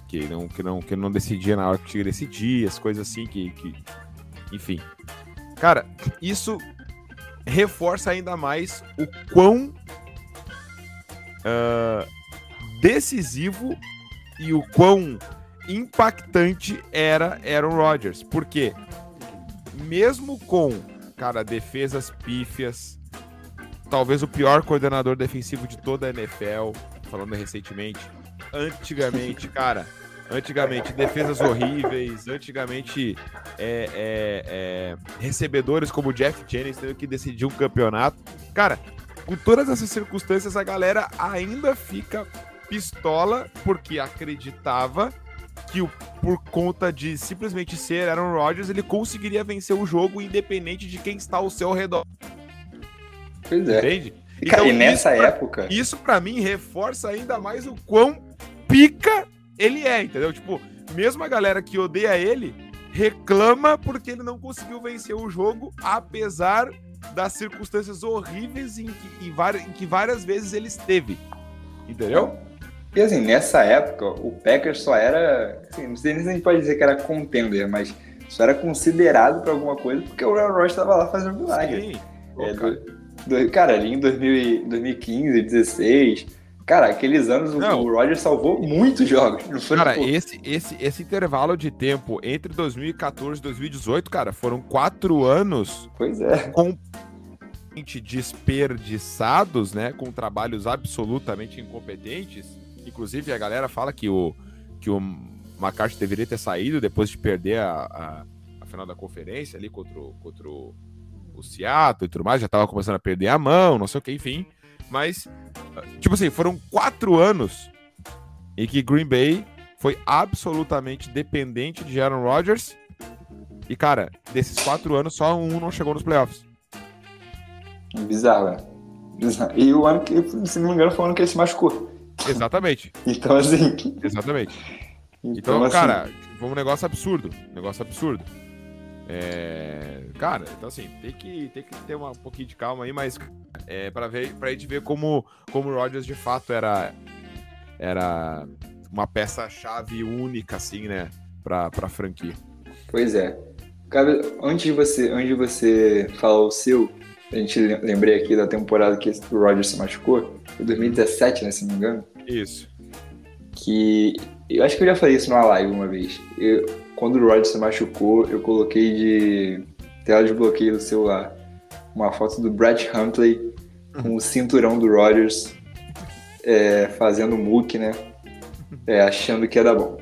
que não, que, não, que não decidia na hora que tinha que decidir, as coisas assim, que, que enfim. Cara, isso reforça ainda mais o quão uh, decisivo e o quão impactante era Aaron Rodgers. Porque mesmo com, cara, defesas pífias, talvez o pior coordenador defensivo de toda a NFL, falando recentemente, antigamente, cara, antigamente defesas horríveis, antigamente é, é, é, recebedores como Jeff Jennings tendo que decidir um campeonato. Cara, com todas essas circunstâncias, a galera ainda fica pistola porque acreditava que o, por conta de simplesmente ser Aaron Rodgers, ele conseguiria vencer o jogo independente de quem está ao seu redor. Pois é. Entende? E, então, e nessa isso, época. Isso para mim reforça ainda mais o quão pica ele é, entendeu? Tipo, mesmo a galera que odeia ele reclama porque ele não conseguiu vencer o jogo, apesar das circunstâncias horríveis em que, em, que várias vezes ele esteve. Entendeu? E assim, nessa época, o Packers só era. Assim, não sei nem se a gente pode dizer que era contender, mas só era considerado para alguma coisa porque o Real Royce estava lá fazendo milagre. Sim. É. Do, do, cara, ali em 2000, 2015, 2016 Cara, aqueles anos não. o Roger salvou muitos jogos. cara, tipo... esse, esse, esse intervalo de tempo entre 2014 e 2018, cara, foram quatro anos. Pois é. Completamente desperdiçados, né? Com trabalhos absolutamente incompetentes. Inclusive, a galera fala que o, que o McCarthy deveria ter saído depois de perder a, a, a final da conferência ali contra o, contra o, o Seattle e tudo mais. Já tava começando a perder a mão, não sei o que, enfim. Mas, tipo assim, foram quatro anos em que Green Bay foi absolutamente dependente de Aaron Rodgers. E, cara, desses quatro anos, só um não chegou nos playoffs. Bizarro, né? Bizarro. E o ano que, se não me engano, foi o ano que ele se machucou. Exatamente. então, assim. Exatamente. Então, então assim... cara, foi um negócio absurdo. Um negócio absurdo. É, cara, então assim, tem que, tem que ter uma, um pouquinho de calma aí, mas é, para ver, pra gente ver como, como o Rodgers de fato era, era uma peça-chave única, assim, né, pra, pra franquia. Pois é. Cara, antes de você, antes de você falar o seu, a gente lembrei aqui da temporada que o Rodgers se machucou, foi 2017, né, se não me engano. Isso. Que eu acho que eu já falei isso numa live uma vez. Eu, quando o Rod se machucou, eu coloquei de tela de bloqueio do celular uma foto do Brett Huntley com o cinturão do Rodgers é, fazendo muque, né? É, achando que ia dar bom.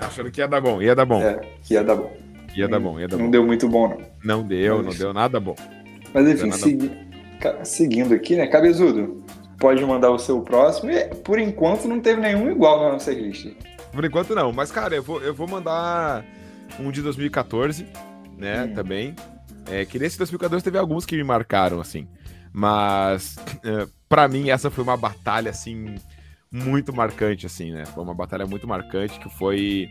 Achando que ia dar bom, ia dar bom. É, que ia dar bom. Ia dar bom, ia dar não bom. deu muito bom, não. Não deu, Mas, não deu nada bom. Mas enfim, segui... seguindo aqui, né? Cabezudo, pode mandar o seu próximo. E por enquanto não teve nenhum igual na nossa lista. Por enquanto não, mas cara, eu vou, eu vou mandar um de 2014, né, hum. também. É, que nesse 2014 teve alguns que me marcaram, assim. Mas, é, para mim, essa foi uma batalha, assim, muito marcante, assim, né? Foi uma batalha muito marcante que foi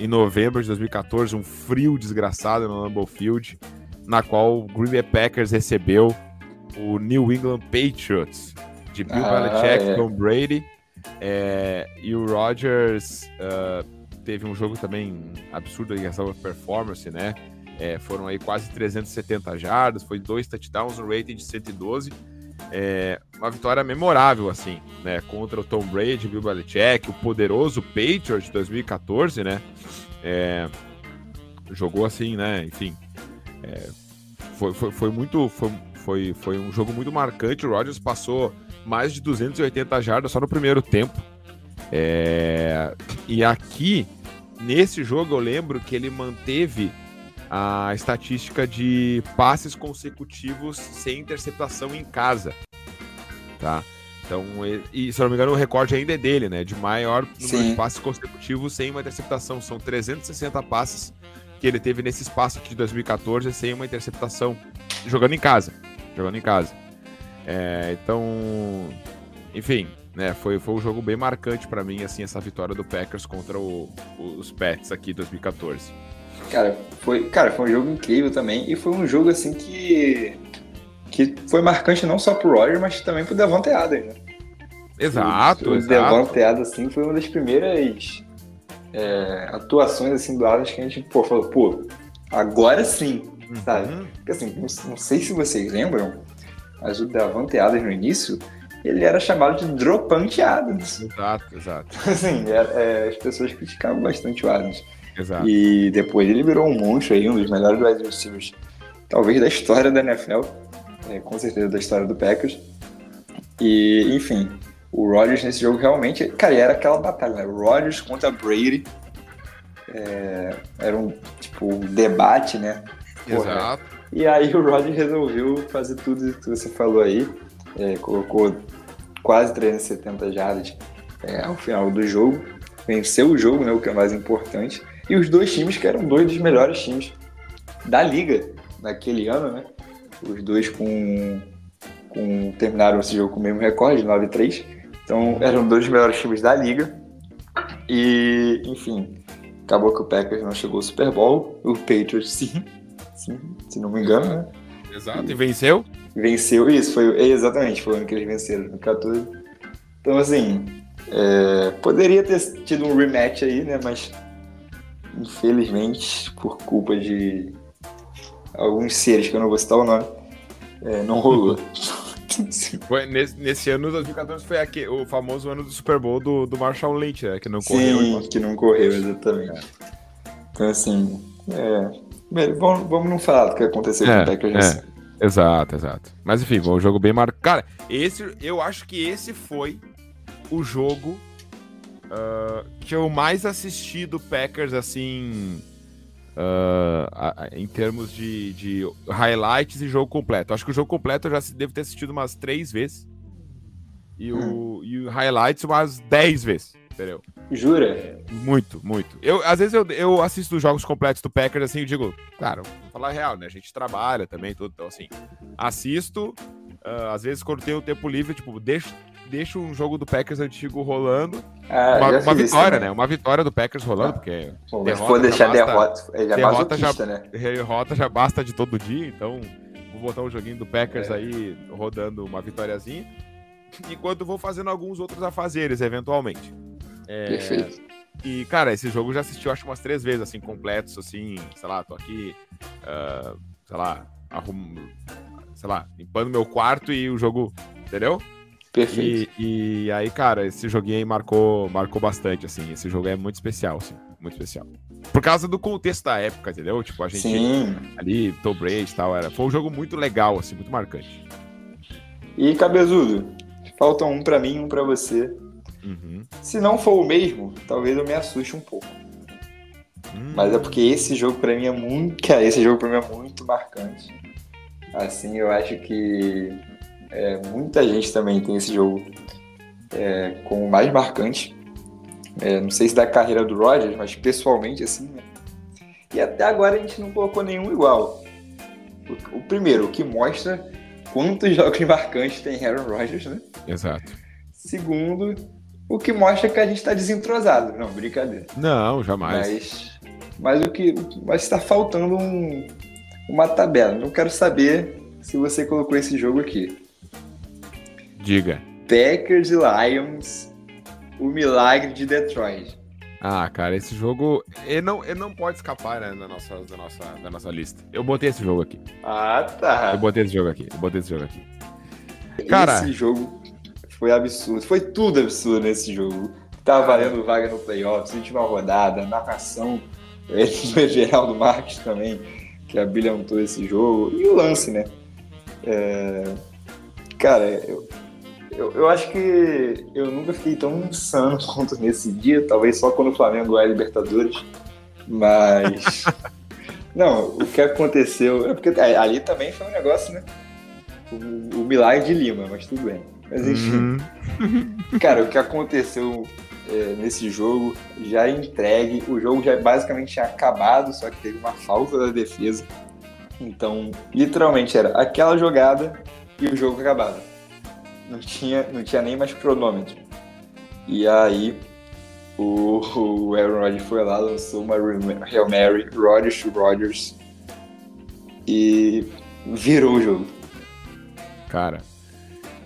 em novembro de 2014, um frio desgraçado no Lambeau Field, na qual o Green Bay Packers recebeu o New England Patriots de Bill ah, Belichick, é. Tom Brady é, e o Rodgers uh, teve um jogo também absurdo em relação à performance, né? É, foram aí quase 370 jardas, foi dois touchdowns, um rating de 112. É, uma vitória memorável, assim, né? Contra o Tom Brady, Bill Belichick, o poderoso Patriot de 2014, né? É, jogou assim, né? Enfim, é, foi, foi, foi muito. Foi, foi, foi um jogo muito marcante. O Rodgers passou mais de 280 jardas só no primeiro tempo. É... E aqui, nesse jogo, eu lembro que ele manteve a estatística de passes consecutivos sem interceptação em casa. Tá? Então, e, se eu não me engano, o recorde ainda é dele, né? De maior número Sim. de passes consecutivos sem uma interceptação. São 360 passes que ele teve nesse espaço aqui de 2014 sem uma interceptação, jogando em casa. Jogando em casa. É, então, enfim, né? Foi, foi um jogo bem marcante para mim, assim, essa vitória do Packers contra o, os Pets aqui em 2014. Cara, foi, cara, foi um jogo incrível também. E foi um jogo assim que. que foi marcante não só pro Roger, mas também pro Devontae Adams, né? Exato, o, o Devontae Adams, assim, foi uma das primeiras é, atuações assim, do Adams que a gente pô, falou, pô, agora sim, uhum. sabe? Porque assim, não, não, sei se vocês lembram, mas o Devontae Adams no início, ele era chamado de Dropante Adams. Exato, exato. Assim, é, é, as pessoas criticavam bastante o Adams. Exato. E depois ele virou um monstro aí, um dos melhores wide receivers, talvez da história da NFL, é, com certeza da história do Packers. E, enfim, o Rodgers nesse jogo realmente, cara, era aquela batalha, né? Rodgers contra Brady. É, era um, tipo, um debate, né? Porra. Exato. E aí o Rodgers resolveu fazer tudo que você falou aí. É, colocou quase 370 jardas é, ao final do jogo. Venceu o jogo, né? O que é mais importante. E os dois times que eram dois dos melhores times da liga naquele ano, né? Os dois com, com terminaram esse jogo com o mesmo recorde, 9-3. Então eram dois dos melhores times da liga. E, enfim, acabou que o Packers não chegou ao Super Bowl. O Patriots sim, sim se não me engano, né? Exato, e venceu? Venceu, isso, foi exatamente, foi o ano que eles venceram, no 14. Então, assim, é, poderia ter tido um rematch aí, né? Mas infelizmente, por culpa de alguns seres que eu não vou citar o nome, é, não rolou. Foi nesse, nesse ano, 2014, foi aqui, o famoso ano do Super Bowl do, do Marshall Lynch, né? Que não correu. Sim, que não correu, exatamente. É. Então, assim, é, vamos, vamos não falar do que aconteceu é, com o Packers. É. Assim. Exato, exato. Mas enfim, foi um jogo bem marcado. Cara, esse, eu acho que esse foi o jogo uh, que eu mais assisti do Packers, assim, uh, a, a, em termos de, de highlights e jogo completo. Acho que o jogo completo eu já devo ter assistido umas três vezes. E, hum. o, e o highlights umas dez vezes, entendeu? Jura? É, muito, muito. Eu, às vezes eu, eu assisto os jogos completos do Packers assim e digo, claro, vou falar real, né? A gente trabalha também, tudo, então assim, assisto. Uh, às vezes, quando tenho tempo livre, tipo, deixo, deixa um jogo do Packers antigo rolando. Ah, uma, uma vitória, né? Uma vitória do Packers rolando, ah. porque. Pô, derrota for deixar basta, derrota, é já derrota já, né? Derrota já basta de todo dia, então vou botar um joguinho do Packers é. aí rodando uma vitóriazinha. Enquanto vou fazendo alguns outros afazeres, eventualmente. É, Perfeito. E, cara, esse jogo eu já assisti, acho, umas três vezes, assim, completos, assim, sei lá, tô aqui, uh, sei lá, arrumo, sei lá, limpando meu quarto e o jogo, entendeu? Perfeito. E, e, aí, cara, esse joguinho aí marcou, marcou bastante, assim. Esse jogo é muito especial, assim. Muito especial. Por causa do contexto da época, entendeu? Tipo, a gente Sim. ali, Tom Brady e tal, era. Foi um jogo muito legal, assim, muito marcante. E Cabezudo, falta um para mim, um para você. Uhum. Se não for o mesmo, talvez eu me assuste um pouco. Hum. Mas é porque esse jogo para mim é muito. Cara, esse jogo para mim é muito marcante. Assim, eu acho que é, muita gente também tem esse jogo é, como mais marcante. É, não sei se da carreira do Rogers, mas pessoalmente assim, né? E até agora a gente não colocou nenhum igual. O, o primeiro, o que mostra quantos jogos marcantes tem Aaron Rodgers, né? Exato. Segundo, o que mostra que a gente está desentrosado. Não, brincadeira. Não, jamais. Mas, mas o que. Mas está faltando um, uma tabela. Não quero saber se você colocou esse jogo aqui. Diga. Packers e Lions, o milagre de Detroit. Ah, cara, esse jogo ele não, ele não pode escapar né, da, nossa, da, nossa, da nossa lista. Eu botei esse jogo aqui. Ah, tá. Eu botei esse jogo aqui. Eu botei esse jogo aqui. Cara, esse jogo foi absurdo. Foi tudo absurdo nesse jogo. Tava valendo vaga no playoffs, última rodada, narração do Geraldo Marques também, que abrilhantou esse jogo. E o lance, né? É... Cara, eu, eu, eu acho que eu nunca fiquei tão insano quanto nesse dia, talvez só quando o Flamengo é Libertadores, mas Não, o que aconteceu. É porque ali também foi um negócio, né? O, o milagre de Lima, mas tudo bem. Mas enfim. Uhum. Cara, o que aconteceu é, nesse jogo já entregue. O jogo já basicamente tinha acabado, só que teve uma falta da defesa. Então, literalmente era aquela jogada e o jogo acabado. Não tinha, não tinha nem mais cronômetro. E aí o, o Aaron Rodgers foi lá, lançou uma Hail Mary, Rodgers to Rodgers e virou o jogo. Cara,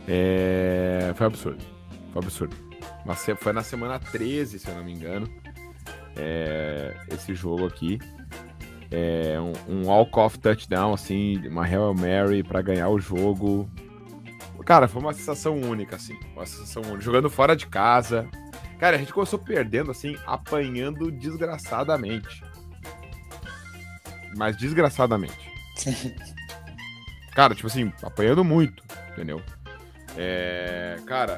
é... foi absurdo. Foi absurdo. Foi na semana 13, se eu não me engano. É... Esse jogo aqui. É um, um walk-off touchdown, assim, uma Hail Mary para ganhar o jogo. Cara, foi uma sensação única, assim. Uma sensação única. Jogando fora de casa. Cara, a gente começou perdendo, assim, apanhando desgraçadamente. Mas desgraçadamente. cara, tipo assim, apanhando muito, entendeu? É, cara,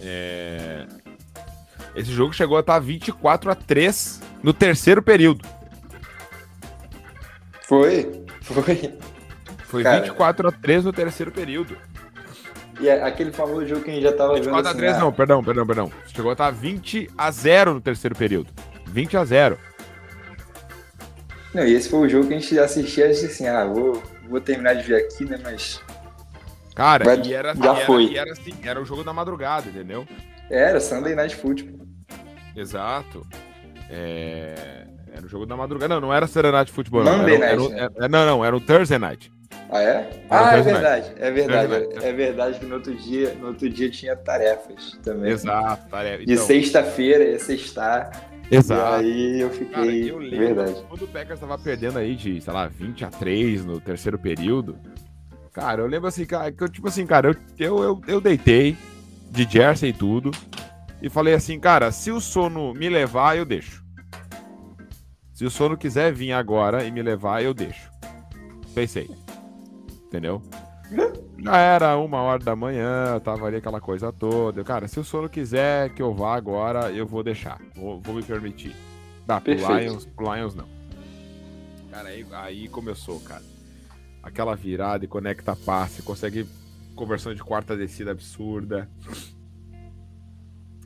é, esse jogo chegou a estar 24 a 3 no terceiro período. Foi, foi. Foi Cara, 24 a 3 no terceiro período. E é aquele famoso jogo que a gente já tava 24 vendo. 24 a 3 assim, não, ah, perdão, perdão, perdão. Chegou a estar 20 a 0 no terceiro período. 20 a 0. Não, e esse foi o jogo que a gente assistia e disse assim, ah, vou, vou terminar de ver aqui, né, mas... Cara, Vai, e era, já e foi. Era, e era assim, era o jogo da madrugada, entendeu? Era, Sunday Night Football. Exato. É... Era o jogo da madrugada. Não, não era Saturday Night Football. Monday não. Era, Night. Era, né? não, não, era o Thursday Night. Ah, é? ah, é verdade. É verdade. É verdade que no outro dia, no outro dia tinha tarefas também. Exato, tarefa. De então, sexta-feira ia sextar. Exato. E aí eu fiquei. Cara, eu lembro, verdade. Quando o Packers tava perdendo aí de, sei lá, 20 a 3 no terceiro período. Cara, eu lembro assim, cara, que eu, tipo assim, cara, eu, eu, eu, eu deitei de jersey e tudo. E falei assim, cara, se o sono me levar, eu deixo. Se o sono quiser vir agora e me levar, eu deixo. Pensei. Entendeu? Já era uma hora da manhã, tava ali aquela coisa toda. Cara, se o sono quiser que eu vá agora, eu vou deixar. Vou, vou me permitir. Dá, pro Lions, pro Lions não. Cara, aí, aí começou, cara. Aquela virada e conecta passe, consegue conversão de quarta descida absurda.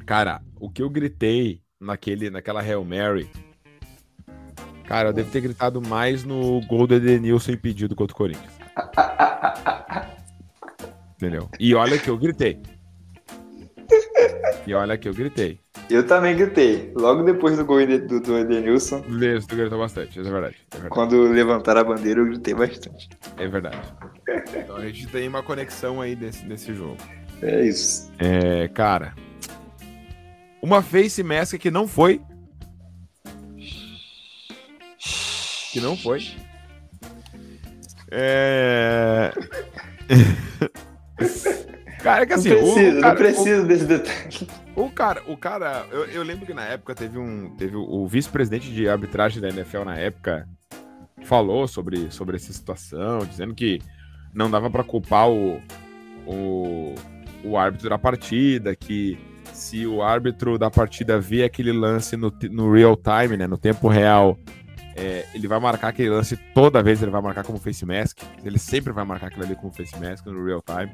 Cara, o que eu gritei naquele, naquela Hail Mary Cara, eu devo ter gritado mais no gol do Edenilson impedido contra o Corinthians. Entendeu? E olha que eu gritei. E olha que eu gritei. Eu também gritei. Logo depois do gol do, do Edenilson. Beleza, tu gritou bastante, é verdade, é verdade. Quando levantaram a bandeira, eu gritei bastante. É verdade. Então a gente tem uma conexão aí nesse, nesse jogo. É isso. É, cara. Uma face mask que não foi que não foi. É. cara, é que assim. Não preciso, o cara, não preciso o, desse detalhe. O cara, o cara eu, eu, lembro que na época teve um. Teve o, vice-presidente de arbitragem da NFL na época falou sobre, sobre essa situação, dizendo que não dava para culpar o, o, o árbitro da partida, que se o árbitro da partida vê aquele lance no, no real time, né, no tempo real, é, ele vai marcar aquele lance toda vez, ele vai marcar como face mask. Ele sempre vai marcar aquilo ali como face mask no real time.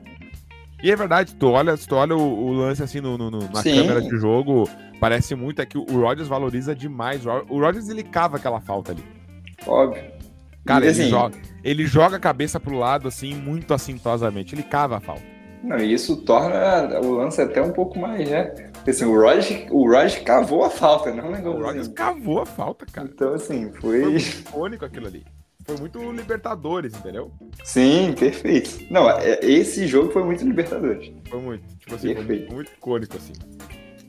E é verdade, tu olha, tu olha o, o lance assim no, no, na Sim. câmera de jogo, parece muito é que o Rodgers valoriza demais. O Rodgers ele cava aquela falta ali. Óbvio. Cara, ele, assim, joga, ele joga a cabeça pro lado assim, muito assintosamente. Ele cava a falta. Não, e isso torna o lance até um pouco mais, né? Assim, o Rod, o Rod cavou a falta, não é O Rod cavou a falta, cara. Então, assim, foi. Foi icônico aquilo ali. Foi muito Libertadores, entendeu? Sim, perfeito. Não, é, esse jogo foi muito Libertadores. Foi muito. Tipo assim, perfeito. foi muito, muito icônico, assim.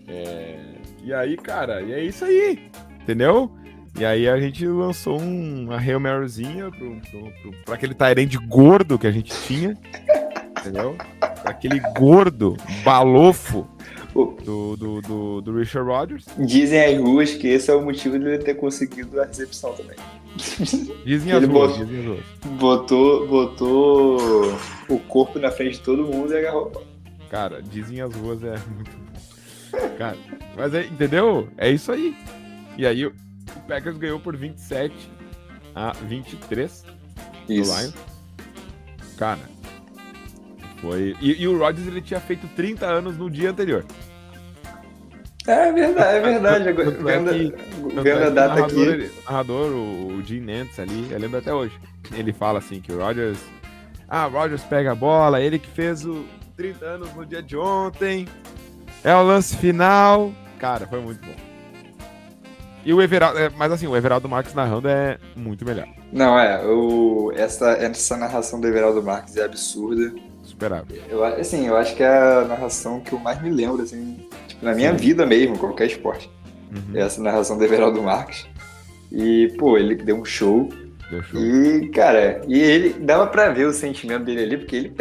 É... E aí, cara, e é isso aí. Entendeu? E aí a gente lançou um, uma Hail Maryzinha pro, pro, pro, pra aquele Tyrande gordo que a gente tinha. entendeu? Aquele gordo, balofo do, do, do, do, Richard Rodgers. Dizem as ruas que esse é o motivo de ele ter conseguido a recepção também. Dizem as ruas, botou, dizem as ruas. Botou, botou o corpo na frente de todo mundo e agarrou. Cara, dizem as ruas é muito. Cara, mas é, entendeu? É isso aí. E aí o Packers ganhou por 27 a 23 Isso. do Lions. Cara, foi. E, e o Rodgers ele tinha feito 30 anos no dia anterior. É verdade, é verdade. É vendo, que- vendo é a data aqui. ele- o narrador, o, o Gene Nantz ali, eu lembro até hoje. Ele fala assim que o Rodgers. Ah, o Rodgers pega a bola, ele que fez o 30 anos no dia de ontem. É o lance final. Cara, foi muito bom. E o Everaldo, é, mas assim, o Everaldo Marques narrando é muito melhor. Não, é, o, essa, essa narração do Everaldo Marques é absurda. Superável. Eu, assim, eu acho que é a narração que eu mais me lembro, assim, tipo, na minha vida mesmo, qualquer esporte. Uhum, É essa narração do Everaldo Marques. E, pô, ele deu um show. Deu show. E, cara, e ele dava pra ver o sentimento dele ali, porque ele,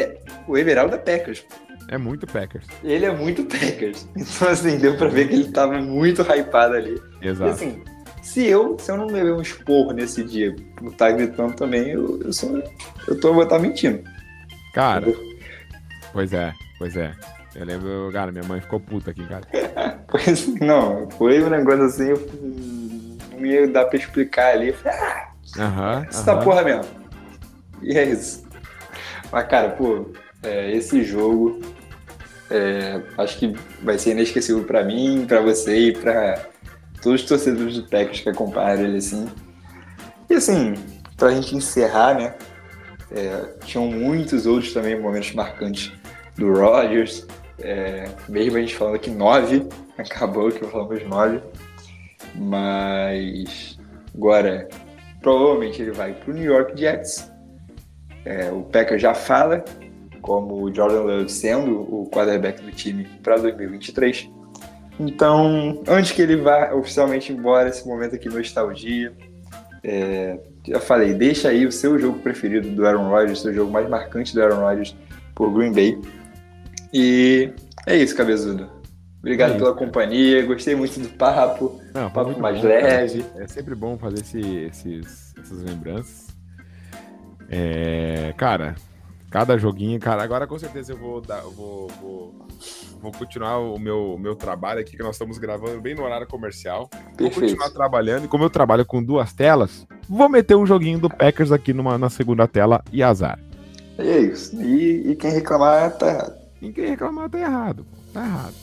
o Everaldo é Packers. É muito Packers. Ele é muito Packers. Então, assim, deu pra ver que ele tava muito hypado ali. E, Exato. assim, se eu, se eu não levei um esporro nesse dia por estar gritando também, eu, eu, sou, eu tô, vou estar mentindo. Cara, pois é, pois é. Eu lembro, cara, minha mãe ficou puta aqui, cara. Pois não, foi um negócio assim, eu, não ia dar pra explicar ali. Falei, ah, Aham. essa aham. porra mesmo. E é isso. Mas, cara, pô, é, esse jogo é, acho que vai ser inesquecível pra mim, pra você e pra todos os torcedores do Packers que acompanharam ele assim. E assim, pra gente encerrar, né? É, tinham muitos outros também momentos marcantes do Rodgers. É, mesmo a gente falando que nove, acabou que falamos nove. Mas agora provavelmente ele vai para o New York Jets. É, o Packers já fala como o Jordan Love sendo o quarterback do time para 2023. Então, antes que ele vá oficialmente embora, esse momento aqui nostalgia. É, já falei, deixa aí o seu jogo preferido do Aaron Rodgers, seu jogo mais marcante do Aaron Rodgers por Green Bay. E é isso, cabezudo. Obrigado É isso, pela cara. companhia, gostei muito do papo. Não, Papo muito mais bom, cara. leve. É sempre bom fazer esse- esses, essas lembranças. É, cara, cada joguinho, cara, agora com certeza eu vou dar, eu vou, vou, vou continuar o meu, meu trabalho aqui, que nós estamos gravando bem no horário comercial. Vou Perfeito. continuar trabalhando, e como eu trabalho com duas telas, vou meter um joguinho do Packers aqui numa, na segunda tela e azar. É isso. E, e quem reclamar tá errado. E quem reclamar tá errado, tá errado.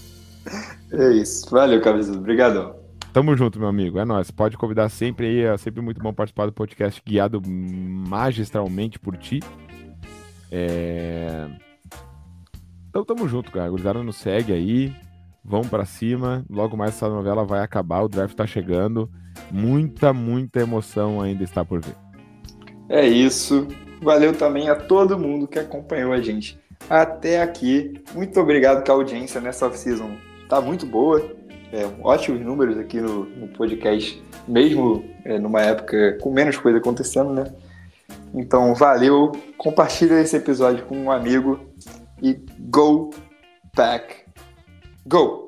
É isso. Valeu, cabezudo. Obrigadão. Tamo junto, meu amigo. É nóis. Pode convidar sempre aí. É sempre muito bom participar do podcast guiado magistralmente por ti. É... Então tamo junto, cara. Gurizada nos segue aí. Vamos pra cima. Logo mais essa novela vai acabar. O draft tá chegando. Muita, muita emoção ainda está por vir. É isso. Valeu também a todo mundo que acompanhou a gente até aqui. Muito obrigado que a audiência nessa off-season tá muito boa. É, ótimos números aqui no, no podcast, mesmo é, numa época com menos coisa acontecendo, né? Então, valeu. Compartilha esse episódio com um amigo e go back. Go!